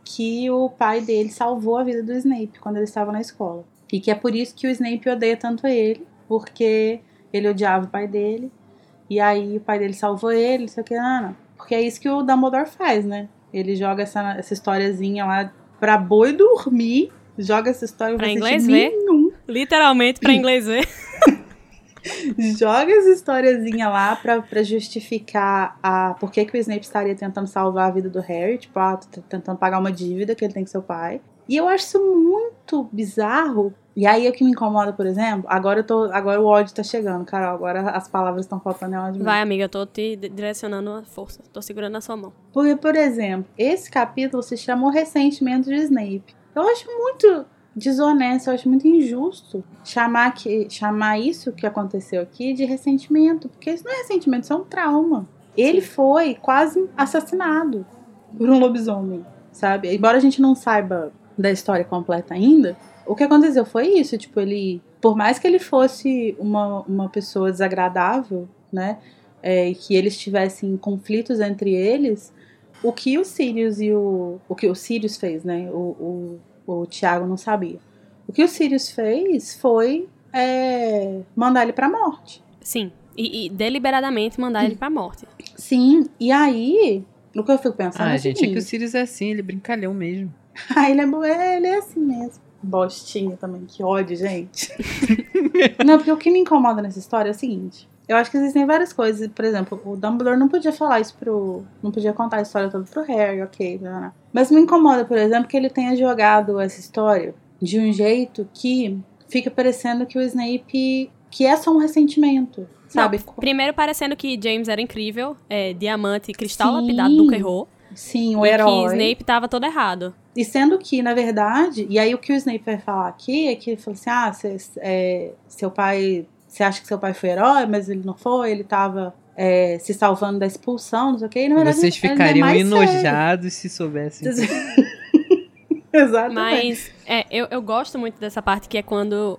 Que o pai dele salvou a vida do Snape quando ele estava na escola. E que é por isso que o Snape odeia tanto ele, porque ele odiava o pai dele. E aí o pai dele salvou ele, não sei o que, não, não. Porque é isso que o Dumbledore faz, né? Ele joga essa, essa historiazinha lá pra boi dormir, joga essa história Pra inglês sentido ver. nenhum Literalmente, pra inglês ver. (laughs) joga essa historiazinha lá pra, pra justificar a por que, que o Snape estaria tentando salvar a vida do Harry, tipo, ah, tentando pagar uma dívida que ele tem com seu pai. E eu acho isso muito bizarro. E aí o que me incomoda, por exemplo, agora eu tô, agora o ódio tá chegando, Carol, agora as palavras estão faltando é ódio. Vai, amiga, eu tô te di- direcionando a força. Tô segurando a sua mão. Porque, por exemplo, esse capítulo se chama O Ressentimento de Snape. Eu acho muito desonesto, eu acho muito injusto chamar, que, chamar isso que aconteceu aqui de ressentimento. Porque isso não é ressentimento, isso é um trauma. Ele foi quase assassinado por um lobisomem, sabe? Embora a gente não saiba da história completa ainda, o que aconteceu foi isso. Tipo, ele. Por mais que ele fosse uma, uma pessoa desagradável, né? é, e que eles tivessem conflitos entre eles, o que o Sirius e o. O que o Sirius fez, né? O, o, o Tiago não sabia. O que o Sirius fez foi é, mandar ele pra morte. Sim. E, e deliberadamente mandar ele pra morte. Sim, e aí. O que eu fico pensando é Ah, o gente, é que o seguinte, Sirius é assim, ele é brincalhão mesmo. (laughs) Ah, ele é, bo- é, ele é assim mesmo. Bostinha também, que ódio, gente. (laughs) não, porque o que me incomoda nessa história é o seguinte. Eu acho que existem várias coisas. Por exemplo, o Dumbledore não podia falar isso pro. Não podia contar a história toda pro Harry, ok. Não, não. Mas me incomoda, por exemplo, que ele tenha jogado essa história de um jeito que fica parecendo que o Snape. que é só um ressentimento. Sabe? Não, primeiro parecendo que James era incrível, é, diamante, cristal Sim. lapidado, nunca errou. Sim, o e herói. que Snape tava todo errado. E sendo que, na verdade, e aí o que o Snape vai falar aqui é que ele falou assim: ah, cê- é, seu pai. Você acha que seu pai foi herói, mas ele não foi, ele tava é, se salvando da expulsão, não sei o quê. E, na verdade, Vocês é ficariam sério. enojados se soubessem. (laughs) Exatamente. Mas é, eu, eu gosto muito dessa parte que é quando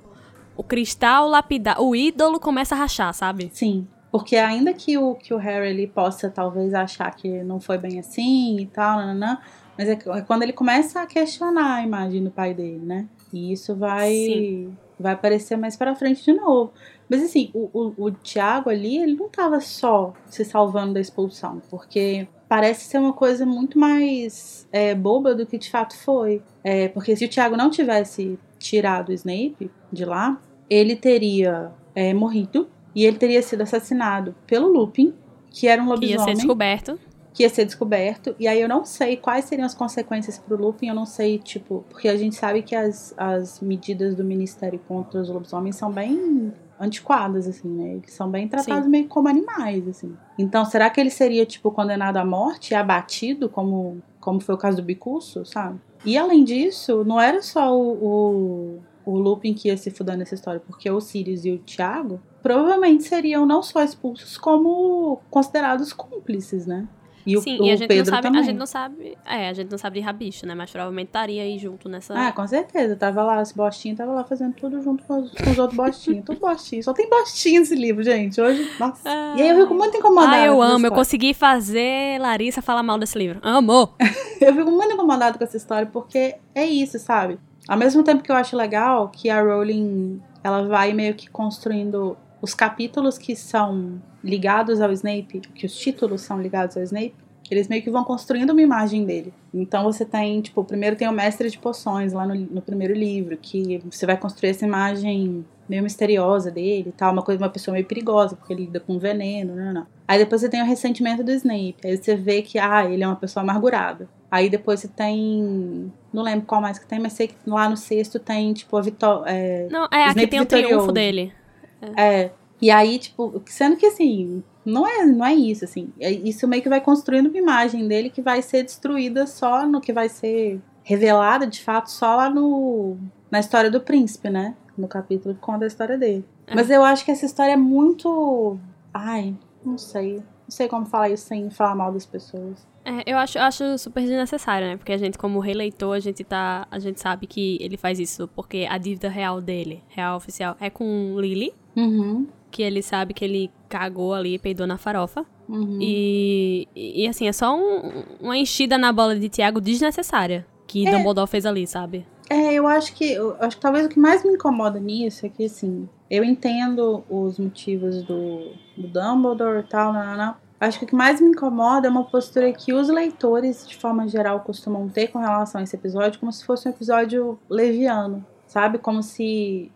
o cristal lapidado, o ídolo começa a rachar, sabe? Sim. Porque ainda que o, que o Harry ele possa talvez achar que não foi bem assim e tal, nananã, mas é, é quando ele começa a questionar a imagem do pai dele, né? E isso vai, Sim. vai aparecer mais pra frente de novo. Mas assim, o, o, o Tiago ali, ele não tava só se salvando da expulsão, porque parece ser uma coisa muito mais é, boba do que de fato foi. É, porque se o Tiago não tivesse tirado o Snape de lá, ele teria é, morrido e ele teria sido assassinado pelo Lupin, que era um Que ia ser lobisomem descoberto. que ia ser descoberto. E aí eu não sei quais seriam as consequências pro Lupin, eu não sei, tipo, porque a gente sabe que as, as medidas do Ministério contra os lobisomens são bem antiquadas, assim, né? Eles são bem tratados meio como animais, assim. Então, será que ele seria, tipo, condenado à morte e abatido, como, como foi o caso do Bicuço, sabe? E além disso, não era só o, o, o Lupin que ia se fudar nessa história, porque o Sirius e o Thiago provavelmente seriam não só expulsos, como considerados cúmplices, né? E o, Sim, o e a gente Pedro não sabe, também. a gente não sabe, é, a gente não sabe de rabicho, né? Mas provavelmente estaria aí junto nessa. Ah, com certeza. Tava lá, as bostinhas, tava lá fazendo tudo junto com os, com os outros bostinhos. Tudo bostinho. Só tem bostinha nesse livro, gente. Hoje, nossa. E aí eu fico muito incomodada. Ah, eu amo, eu consegui fazer Larissa falar mal desse livro. Amo! (laughs) Eu fico muito incomodada com essa história porque é isso, sabe? Ao mesmo tempo que eu acho legal que a Rowling ela vai meio que construindo os capítulos que são ligados ao Snape, que os títulos são ligados ao Snape, eles meio que vão construindo uma imagem dele. Então você tem, tipo, primeiro tem o mestre de poções lá no, no primeiro livro, que você vai construir essa imagem meio misteriosa dele e tal, uma coisa, uma pessoa meio perigosa, porque ele lida com veneno, não, não. Aí depois você tem o ressentimento do Snape, aí você vê que, ah, ele é uma pessoa amargurada. Aí depois você tem. Não lembro qual mais que tem, mas sei que lá no sexto tem, tipo, a vitória. É, não, é, aqui tem o triunfo dele. É. é. E aí, tipo, sendo que assim, não é, não é isso, assim. É, isso meio que vai construindo uma imagem dele que vai ser destruída só no que vai ser revelada, de fato, só lá no. Na história do príncipe, né? No capítulo que conta a história dele. É. Mas eu acho que essa história é muito. Ai, não sei. Não sei como falar isso sem falar mal das pessoas. É, eu acho, acho super desnecessário, né? Porque a gente, como releitor, a gente tá. A gente sabe que ele faz isso porque a dívida real dele, real oficial, é com Lily. Uhum. Que ele sabe que ele cagou ali, peidou na farofa. Uhum. E, e, assim, é só um, uma enchida na bola de Tiago desnecessária que é. Dumbledore fez ali, sabe? É, eu acho que. Eu acho que talvez o que mais me incomoda nisso é que, assim, eu entendo os motivos do, do Dumbledore e tal, não, não, não. Acho que o que mais me incomoda é uma postura que os leitores, de forma geral, costumam ter com relação a esse episódio, como se fosse um episódio leviano, sabe? Como se,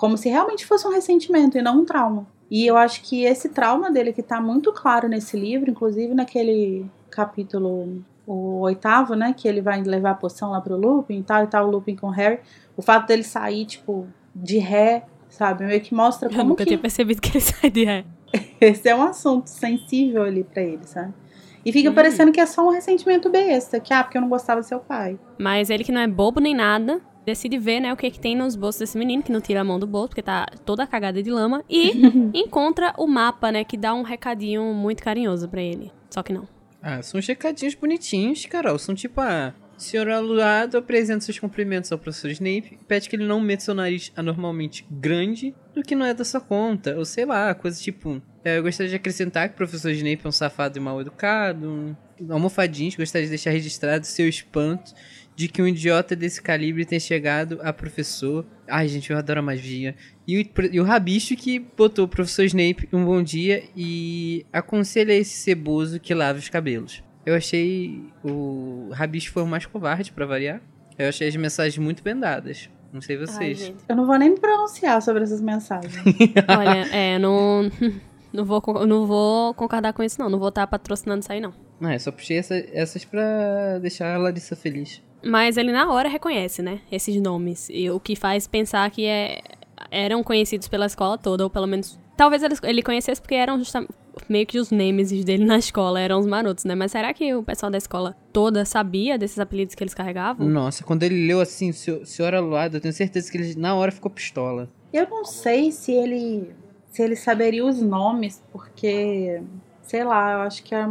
como se realmente fosse um ressentimento e não um trauma. E eu acho que esse trauma dele, que tá muito claro nesse livro, inclusive naquele capítulo, o oitavo, né? Que ele vai levar a poção lá pro Lupin e tal, e tal, o Lupin com o Harry. O fato dele sair, tipo, de ré, sabe? Meio que mostra como Eu nunca que... tinha percebido que ele (laughs) sai de ré. Esse é um assunto sensível ali para ele, sabe? E fica hum. parecendo que é só um ressentimento besta, que ah, porque eu não gostava do seu pai. Mas ele que não é bobo nem nada, decide ver, né, o que que tem nos bolsos desse menino, que não tira a mão do bolso, porque tá toda cagada de lama, e (laughs) encontra o mapa, né, que dá um recadinho muito carinhoso para ele. Só que não. Ah, são uns recadinhos bonitinhos, Carol. São tipo, ah, senhor aluado apresenta seus cumprimentos ao professor Snape pede que ele não meta seu nariz anormalmente grande do que não é da sua conta. Ou sei lá, coisa tipo. É, eu gostaria de acrescentar que o professor Snape é um safado e mal educado. Almofadinhos, gostaria de deixar registrado seu espanto de que um idiota desse calibre tenha chegado a professor. Ai, gente, eu adoro a magia. E o, e o rabicho que botou o professor Snape um bom dia e aconselha esse ceboso que lava os cabelos. Eu achei o rabicho foi o mais covarde para variar. Eu achei as mensagens muito bem dadas. Não sei vocês. Ai, eu não vou nem me pronunciar sobre essas mensagens. (laughs) Olha, é, não, (laughs) não, vou, não vou concordar com isso, não. Não vou estar patrocinando isso aí, não. Não, é só puxei essa, essas pra deixar a Larissa feliz. Mas ele na hora reconhece, né? Esses nomes. E o que faz pensar que é, eram conhecidos pela escola toda, ou pelo menos. Talvez ele, conhecesse porque eram justamente. Meio que os nêmesis dele na escola eram os marotos, né? Mas será que o pessoal da escola toda sabia desses apelidos que eles carregavam? Nossa, quando ele leu assim, Senhora Luada, eu tenho certeza que ele na hora ficou pistola. Eu não sei se ele. se ele saberia os nomes, porque. Sei lá, eu acho que é.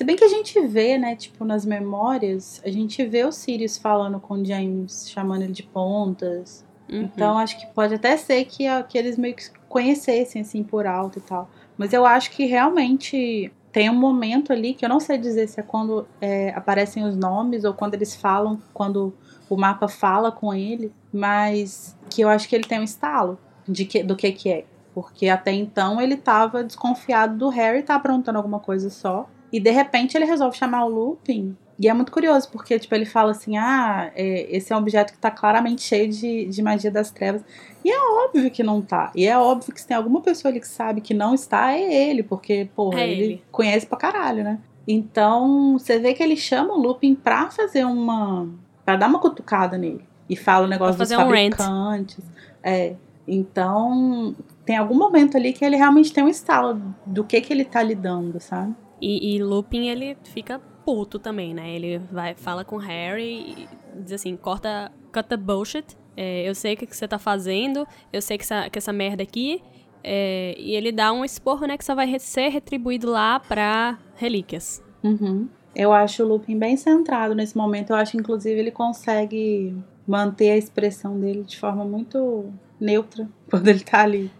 Se bem que a gente vê, né, tipo, nas memórias, a gente vê o Sirius falando com o James, chamando ele de pontas. Uhum. Então acho que pode até ser que, que eles meio que conhecessem, assim, por alto e tal. Mas eu acho que realmente tem um momento ali que eu não sei dizer se é quando é, aparecem os nomes ou quando eles falam, quando o mapa fala com ele, mas que eu acho que ele tem um estalo de que, do que que é. Porque até então ele tava desconfiado do Harry tá aprontando alguma coisa só. E de repente ele resolve chamar o Lupin e é muito curioso, porque, tipo, ele fala assim, ah, é, esse é um objeto que tá claramente cheio de, de magia das trevas. E é óbvio que não tá. E é óbvio que se tem alguma pessoa ali que sabe que não está, é ele, porque, porra, é ele. ele conhece pra caralho, né? Então, você vê que ele chama o Lupin pra fazer uma... pra dar uma cutucada nele. E fala o negócio dos fabricantes. Um é, então, tem algum momento ali que ele realmente tem um estalo do que que ele tá lidando, sabe? E, e Lupin, ele fica puto também, né? Ele vai, fala com Harry e diz assim, corta, cut the bullshit. É, eu sei o que, que você tá fazendo, eu sei que essa, que essa merda aqui... É, e ele dá um esporro, né, que só vai ser retribuído lá pra relíquias. Uhum. Eu acho o Lupin bem centrado nesse momento. Eu acho, inclusive, ele consegue manter a expressão dele de forma muito neutra (laughs) quando ele tá ali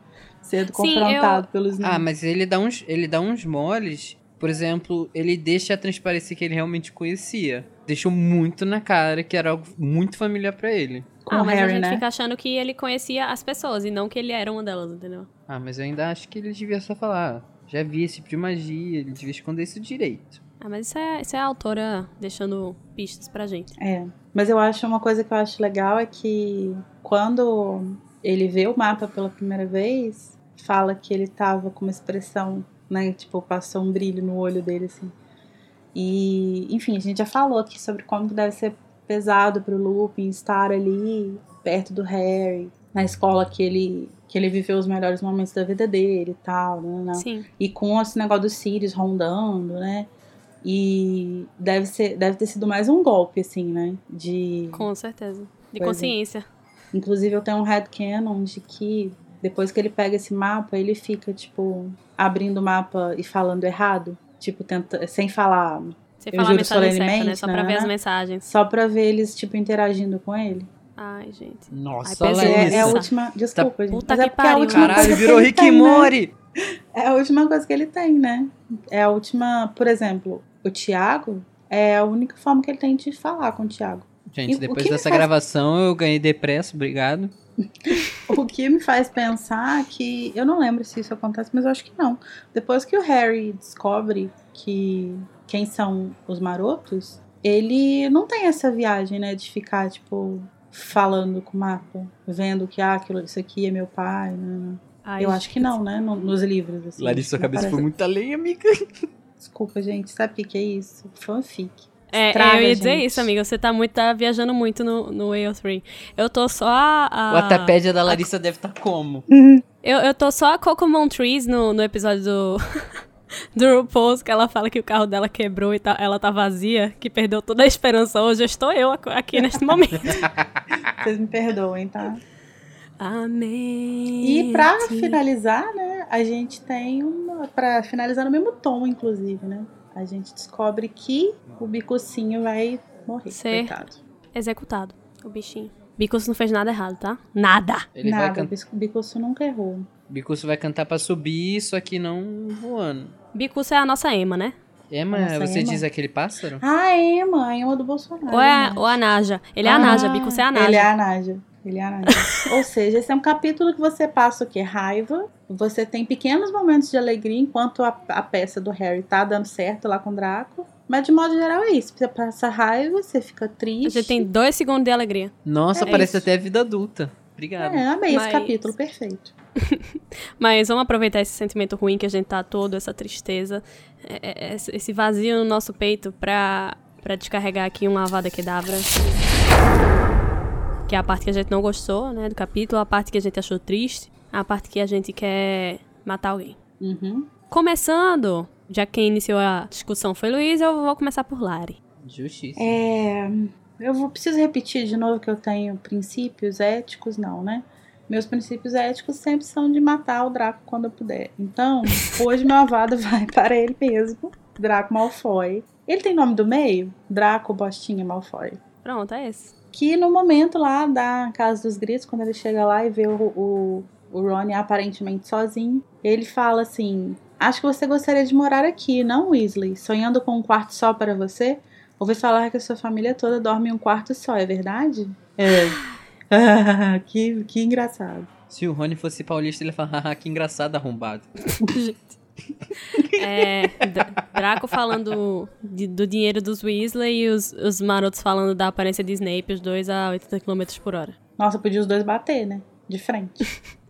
sendo Sim, confrontado eu... pelos Ah, mas ele dá uns, ele dá uns moles por exemplo, ele deixa transparecer que ele realmente conhecia. Deixou muito na cara que era algo muito familiar para ele. Com ah, mas Harry, a gente né? fica achando que ele conhecia as pessoas e não que ele era uma delas, entendeu? Ah, mas eu ainda acho que ele devia só falar. Já vi esse tipo de magia, ele devia esconder isso direito. Ah, mas isso é, isso é a autora deixando pistas pra gente. É. Mas eu acho uma coisa que eu acho legal é que quando ele vê o mapa pela primeira vez, fala que ele tava com uma expressão, né? Tipo, passou um brilho no olho dele, assim. E, enfim, a gente já falou aqui sobre como deve ser pesado pro Lupin estar ali perto do Harry, na escola que ele que ele viveu os melhores momentos da vida dele e tal, né? né. Sim. E com esse negócio dos Sirius rondando, né? E deve, ser, deve ter sido mais um golpe, assim, né? De. Com certeza. De é. consciência. Inclusive, eu tenho um headcanon de que depois que ele pega esse mapa, ele fica, tipo, abrindo o mapa e falando errado. Tipo, tenta, sem falar. Você Eu fala a juro mensagem certa, né? solenemente, Só pra ver né? as mensagens. Só pra ver eles, tipo, interagindo com ele. Ai, gente. Nossa, Ai, é, é a última. Desculpa, gente. Puta Mas é porque é a pariu. última Caralho, coisa que virou ele Rick tem, né? Mori. É a última coisa que ele tem, né? É a última. Por exemplo, o Thiago é a única forma que ele tem de falar com o Thiago. Gente, E depois dessa faz- gravação eu ganhei depresso, obrigado. (laughs) O que me faz pensar que. Eu não lembro se isso acontece, mas eu acho que não. Depois que o Harry descobre que quem são os marotos, ele não tem essa viagem, né? De ficar, tipo, falando com o mapa, vendo que ah, aquilo, isso aqui é meu pai. né? Ai, Eu acho que não, né? no- nos livros. Assim, Larissa, sua não cabeça aparece. foi muito além, amiga. Desculpa, gente. Sabe o que, que é isso? Fanfic. É, Estraga, eu ia dizer gente. isso, amiga. Você tá muito tá viajando muito no, no AO3. Eu tô só a. a- O Atapédia da Larissa deve estar como? (laughs) Eu, eu tô só a Cocomon Trees no, no episódio do. (laughs) Do RuPaul's, que ela fala que o carro dela quebrou e tá, ela tá vazia, que perdeu toda a esperança. Hoje eu estou eu aqui neste momento. (laughs) Vocês me perdoem, tá? Amém. E pra finalizar, né, a gente tem uma. Pra finalizar no mesmo tom, inclusive, né? A gente descobre que o bicocinho vai morrer. Ser- Coitado. Executado, o bichinho. Bicos não fez nada errado, tá? Nada. Ele vai Nada, cantar. o bicoço nunca errou. Bicuço vai cantar pra subir, só que não voando. Bicus é a nossa Ema, né? Emma, Nossa, você Emma. diz aquele pássaro? Ah, a Emma, a Emma do Bolsonaro. Ou é, a- ou a Naja. Ele é a Naja, Bicus é a Naja. Ele é a Naja. Ele é. (laughs) Ou seja, esse é um capítulo que você passa o quê? Raiva. Você tem pequenos momentos de alegria enquanto a, a peça do Harry tá dando certo lá com o Draco. Mas de modo geral é isso. Você passa raiva, você fica triste. Você tem dois segundos de alegria. Nossa, É parece isso. até vida adulta. Obrigado. É, amei Mas- esse capítulo, perfeito. (laughs) Mas vamos aproveitar esse sentimento ruim que a gente tá todo, essa tristeza, é- é- esse esse vazio no nosso peito pra, pra descarregar aqui uma Avada Kedavra. Que é a parte que a gente não gostou, né, do capítulo, a parte que a gente achou triste, a parte que a gente quer matar alguém. Uhum. Começando, já que quem iniciou a discussão foi Luiz, eu vou começar por Lari. Justiça. É, eu vou, preciso repetir de novo que eu tenho princípios éticos, não, né? Meus princípios éticos sempre são de matar o Draco quando eu puder. Então, (laughs) hoje meu avado vai para ele mesmo, Draco Malfoy. Ele tem nome do meio? Draco Bostinha Malfoy. Pronto, é esse. Que no momento lá da Casa dos Gritos, quando ele chega lá e vê o, o, o Ron aparentemente sozinho, ele fala assim: Acho que você gostaria de morar aqui, não, Weasley? Sonhando com um quarto só para você? Ouvi falar que a sua família toda dorme em um quarto só, é verdade? É. (laughs) que, que engraçado. Se o Rony fosse paulista, ele ia falar, haha, que engraçado arrombado. (laughs) (laughs) É, Draco falando de- do dinheiro dos Weasley e os, os marotos falando da aparência de Snape, os dois a 80 km por hora. Nossa, podia os dois bater, né? De frente.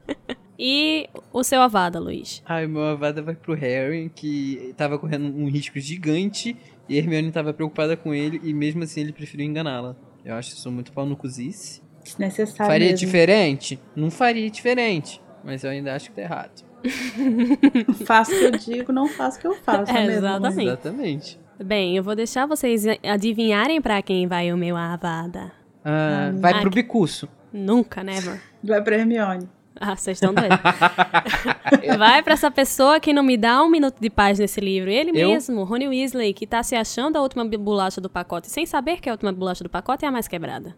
(laughs) E o seu Avada, Luiz? Ai, meu avada vai pro Harry, que tava correndo um risco gigante, e a Hermione tava preocupada com ele, e mesmo assim ele preferiu enganá-la. Eu acho isso muito pau no cozice. Desnecessário. Faria mesmo. diferente? Não faria diferente, mas eu ainda acho que tá errado. (laughs) Faço o que eu digo, não faço o que eu faço. É, mesmo, exatamente. Exatamente. Bem, eu vou deixar vocês adivinharem pra quem vai o meu Avada. Ah, Ah, vai ai, pro bicuço. Nunca, never. Vai pra Hermione. Ah, vocês estão doidos. (laughs) Vai pra essa pessoa que não me dá um minuto de paz nesse livro. Ele Eu? mesmo, Rony Weasley, que tá se achando a última bolacha do pacote, sem saber que a última bolacha do pacote é a mais quebrada.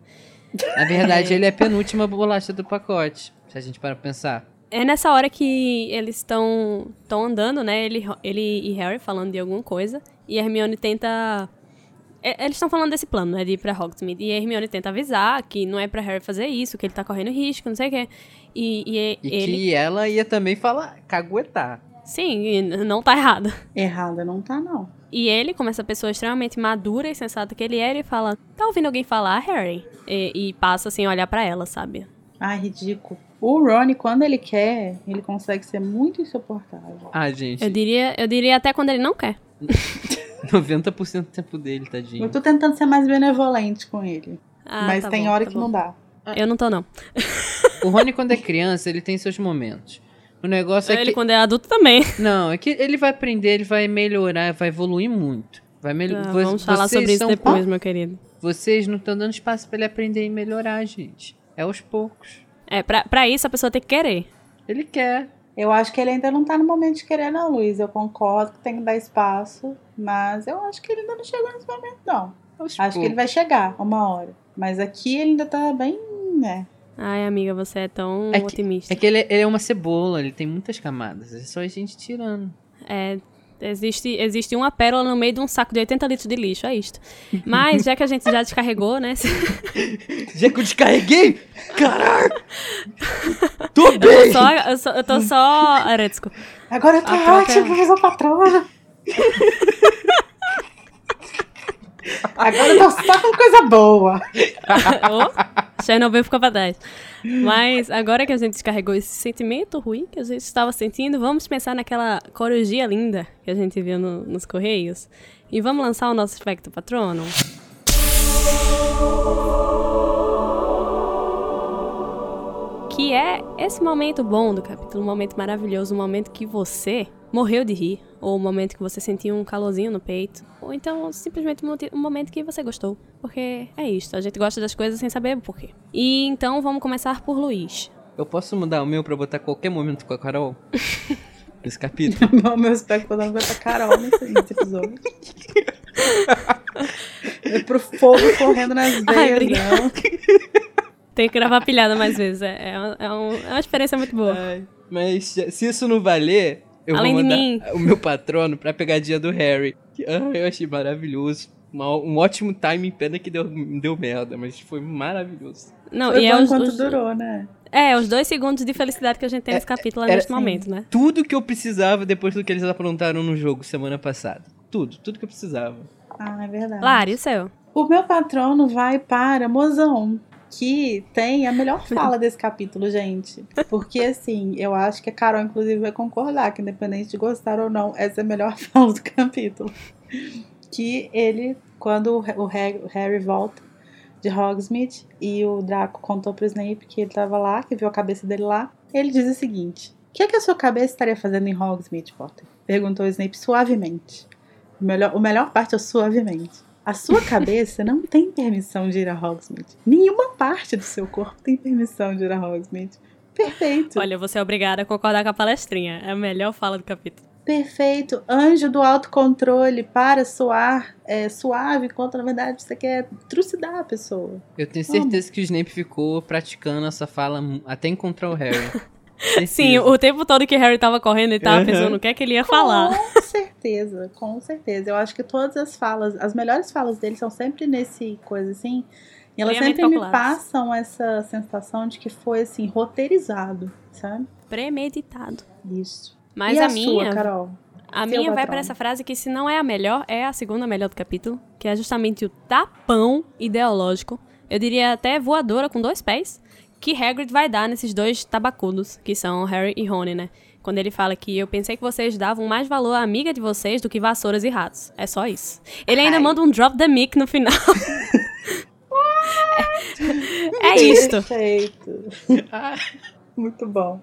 Na verdade, ele é a penúltima bolacha do pacote, se a gente para pra pensar. É nessa hora que eles estão estão andando, né? Ele, ele e Harry falando de alguma coisa. E a Hermione tenta. é, Eles estão falando desse plano, né? De ir pra Hogsmeade. E a Hermione tenta avisar que não é pra Harry fazer isso, que ele tá correndo risco, não sei o quê. E, e E ele. que ela ia também falar, caguetar. Sim, não tá errada. Errada não tá, não. E ele, como essa pessoa extremamente madura e sensata que ele é, ele fala: Tá ouvindo alguém falar, Harry? E, e passa assim a olhar pra ela, sabe? Ai, ridículo. O Ronnie, quando ele quer, ele consegue ser muito insuportável. Ah, gente. Eu diria, eu diria até quando ele não quer. (laughs) 90% do tempo dele, tadinho. Eu tô tentando ser mais benevolente com ele. Ah, mas tá tem bom, hora tá que bom. não dá. Eu não tô, não. O Rony, quando é criança, ele tem seus momentos. O negócio é ele, que. quando é adulto, também. Não, é que ele vai aprender, ele vai melhorar, vai evoluir muito. Vai mel... Ah, Vo- vamos falar vocês sobre isso são- depois, meu querido. Vocês não estão dando espaço pra ele aprender e melhorar, gente. É aos poucos. É, pra, pra isso a pessoa tem que querer. Ele quer. Eu acho que ele ainda não tá no momento de querer, não, Luiz. Eu concordo que tem que dar espaço, mas eu acho que ele ainda não chegou nesse momento, não. Acho que ele vai chegar uma hora. Mas aqui ele ainda tá bem, né? Ai, amiga, você é tão É que- otimista. É que ele, ele é uma cebola, ele tem muitas camadas. É só a gente tirando. É, existe, existe uma pérola no meio de um saco de 80 litros de lixo, é isto. Mas, já que a gente já descarregou, né? (laughs) Já que eu descarreguei? Caralho! (laughs) Tô Eu tô bem! só. Eu, só, eu tô só. Agora tá A troca- ótimo, professor patrona. (laughs) Agora eu tô só com coisa boa. oh, Chernobyl ficou pra trás. Mas agora que a gente descarregou esse sentimento ruim que a gente estava sentindo, vamos pensar naquela corujia linda que a gente viu no- nos Correios. E vamos lançar o nosso Spectro Patrono. Que é esse momento bom do capítulo, um momento maravilhoso, um momento que você morreu de rir, ou um momento que você sentiu um calorzinho no peito, ou então simplesmente um momento que você gostou. Porque é isso, a gente gosta das coisas sem saber o porquê. E então vamos começar por Luiz. Eu posso mudar o meu pra botar qualquer momento com a Carol? (laughs) Esse capítulo? (laughs) Meu, meu espectro vai pra Carol nesse, (laughs) nesse episódio. É pro fogo correndo nas Ai, veias, obrigada. não. Tem que gravar pilhada mais vezes, é, é, um- é um- é uma experiência muito boa. Ai, mas se isso não valer, eu Além vou de mandar mim. (laughs) o meu patrono pra pegadinha do Harry. Que, ah, eu achei maravilhoso. Uma- um ótimo timing, pena que deu, deu merda, mas foi maravilhoso. Não, Foi e bom é os, enquanto os- durou, né? é, os dois segundos de felicidade que a gente tem nesse capítulo é era- neste momento, né? Tudo que eu precisava depois do que eles aprontaram no jogo semana passada. Tudo, tudo que eu precisava. Ah, é verdade. Lari, o seu? O meu patrono vai para Mozão, que tem a melhor fala desse capítulo, gente. Porque, assim, eu acho que a Carol, inclusive, vai concordar que, independente de gostar ou não, essa é a melhor (laughs) fala do capítulo. Que ele, quando o Ha- o Ha- o Harry volta de Hogsmeade e o Draco contou pro Snape que ele tava lá, que viu a cabeça dele lá, ele diz o seguinte: O que, é que a sua cabeça estaria fazendo em Hogsmeade, Potter? Perguntou o Snape suavemente. O melhor, o melhor parte é suavemente. A sua cabeça não tem permissão de ir a Hogsmeade. Nenhuma parte do seu corpo tem permissão de ir a Hogsmeade. Perfeito. Olha, você é obrigada a concordar com a palestrinha. É a melhor fala do capítulo. Perfeito. Anjo do autocontrole para soar é, suave, enquanto na verdade você quer trucidar a pessoa. Eu tenho certeza que o Snape ficou praticando essa fala até encontrar o Harry. (laughs) Certeza. Sim, o tempo todo que Harry tava correndo, ele tava Aham. pensando o que é que ele ia falar. Com certeza, com certeza. Eu acho que todas as falas, as melhores falas dele são sempre nesse coisa assim. E elas sempre me passam essa sensação de que foi assim, roteirizado, sabe? Premeditado. Isso. Mas e a, a, minha, sua, Carol? a Seu minha vai patrão. para essa frase que se não é a melhor, é a segunda melhor do capítulo, que é justamente o tapão ideológico. Eu diria até voadora com dois pés, que Hagrid vai dar nesses dois tabacudos, que são Harry e Rony, né? Quando ele fala que eu pensei que vocês davam mais valor à amiga de vocês do que vassouras e ratos. É só isso. Ele ainda Ai. manda um drop the mic no final. (laughs) é, é isto. Perfeito. Muito bom.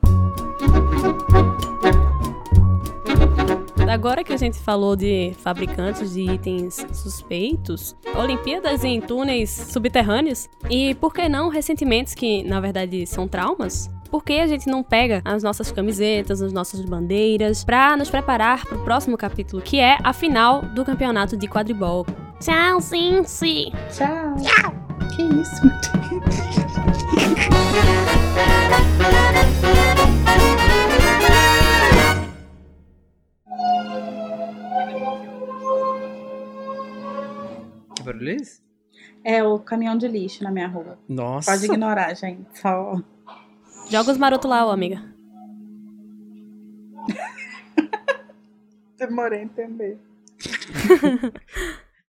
Agora que a gente falou de fabricantes de itens suspeitos, Olimpíadas em túneis subterrâneos e por que não ressentimentos que na verdade são traumas? Por que a gente não pega as nossas camisetas, as nossas bandeiras pra nos preparar pro próximo capítulo, que é a final do campeonato de quadribol? Tchau, Cincy! Tchau. Tchau. Que isso? (laughs) Que barulho é esse? É o caminhão de lixo na minha rua. Nossa. Pode ignorar, gente. Só. Joga os marotos lá, ô amiga. (laughs) Demorei a entender. (laughs)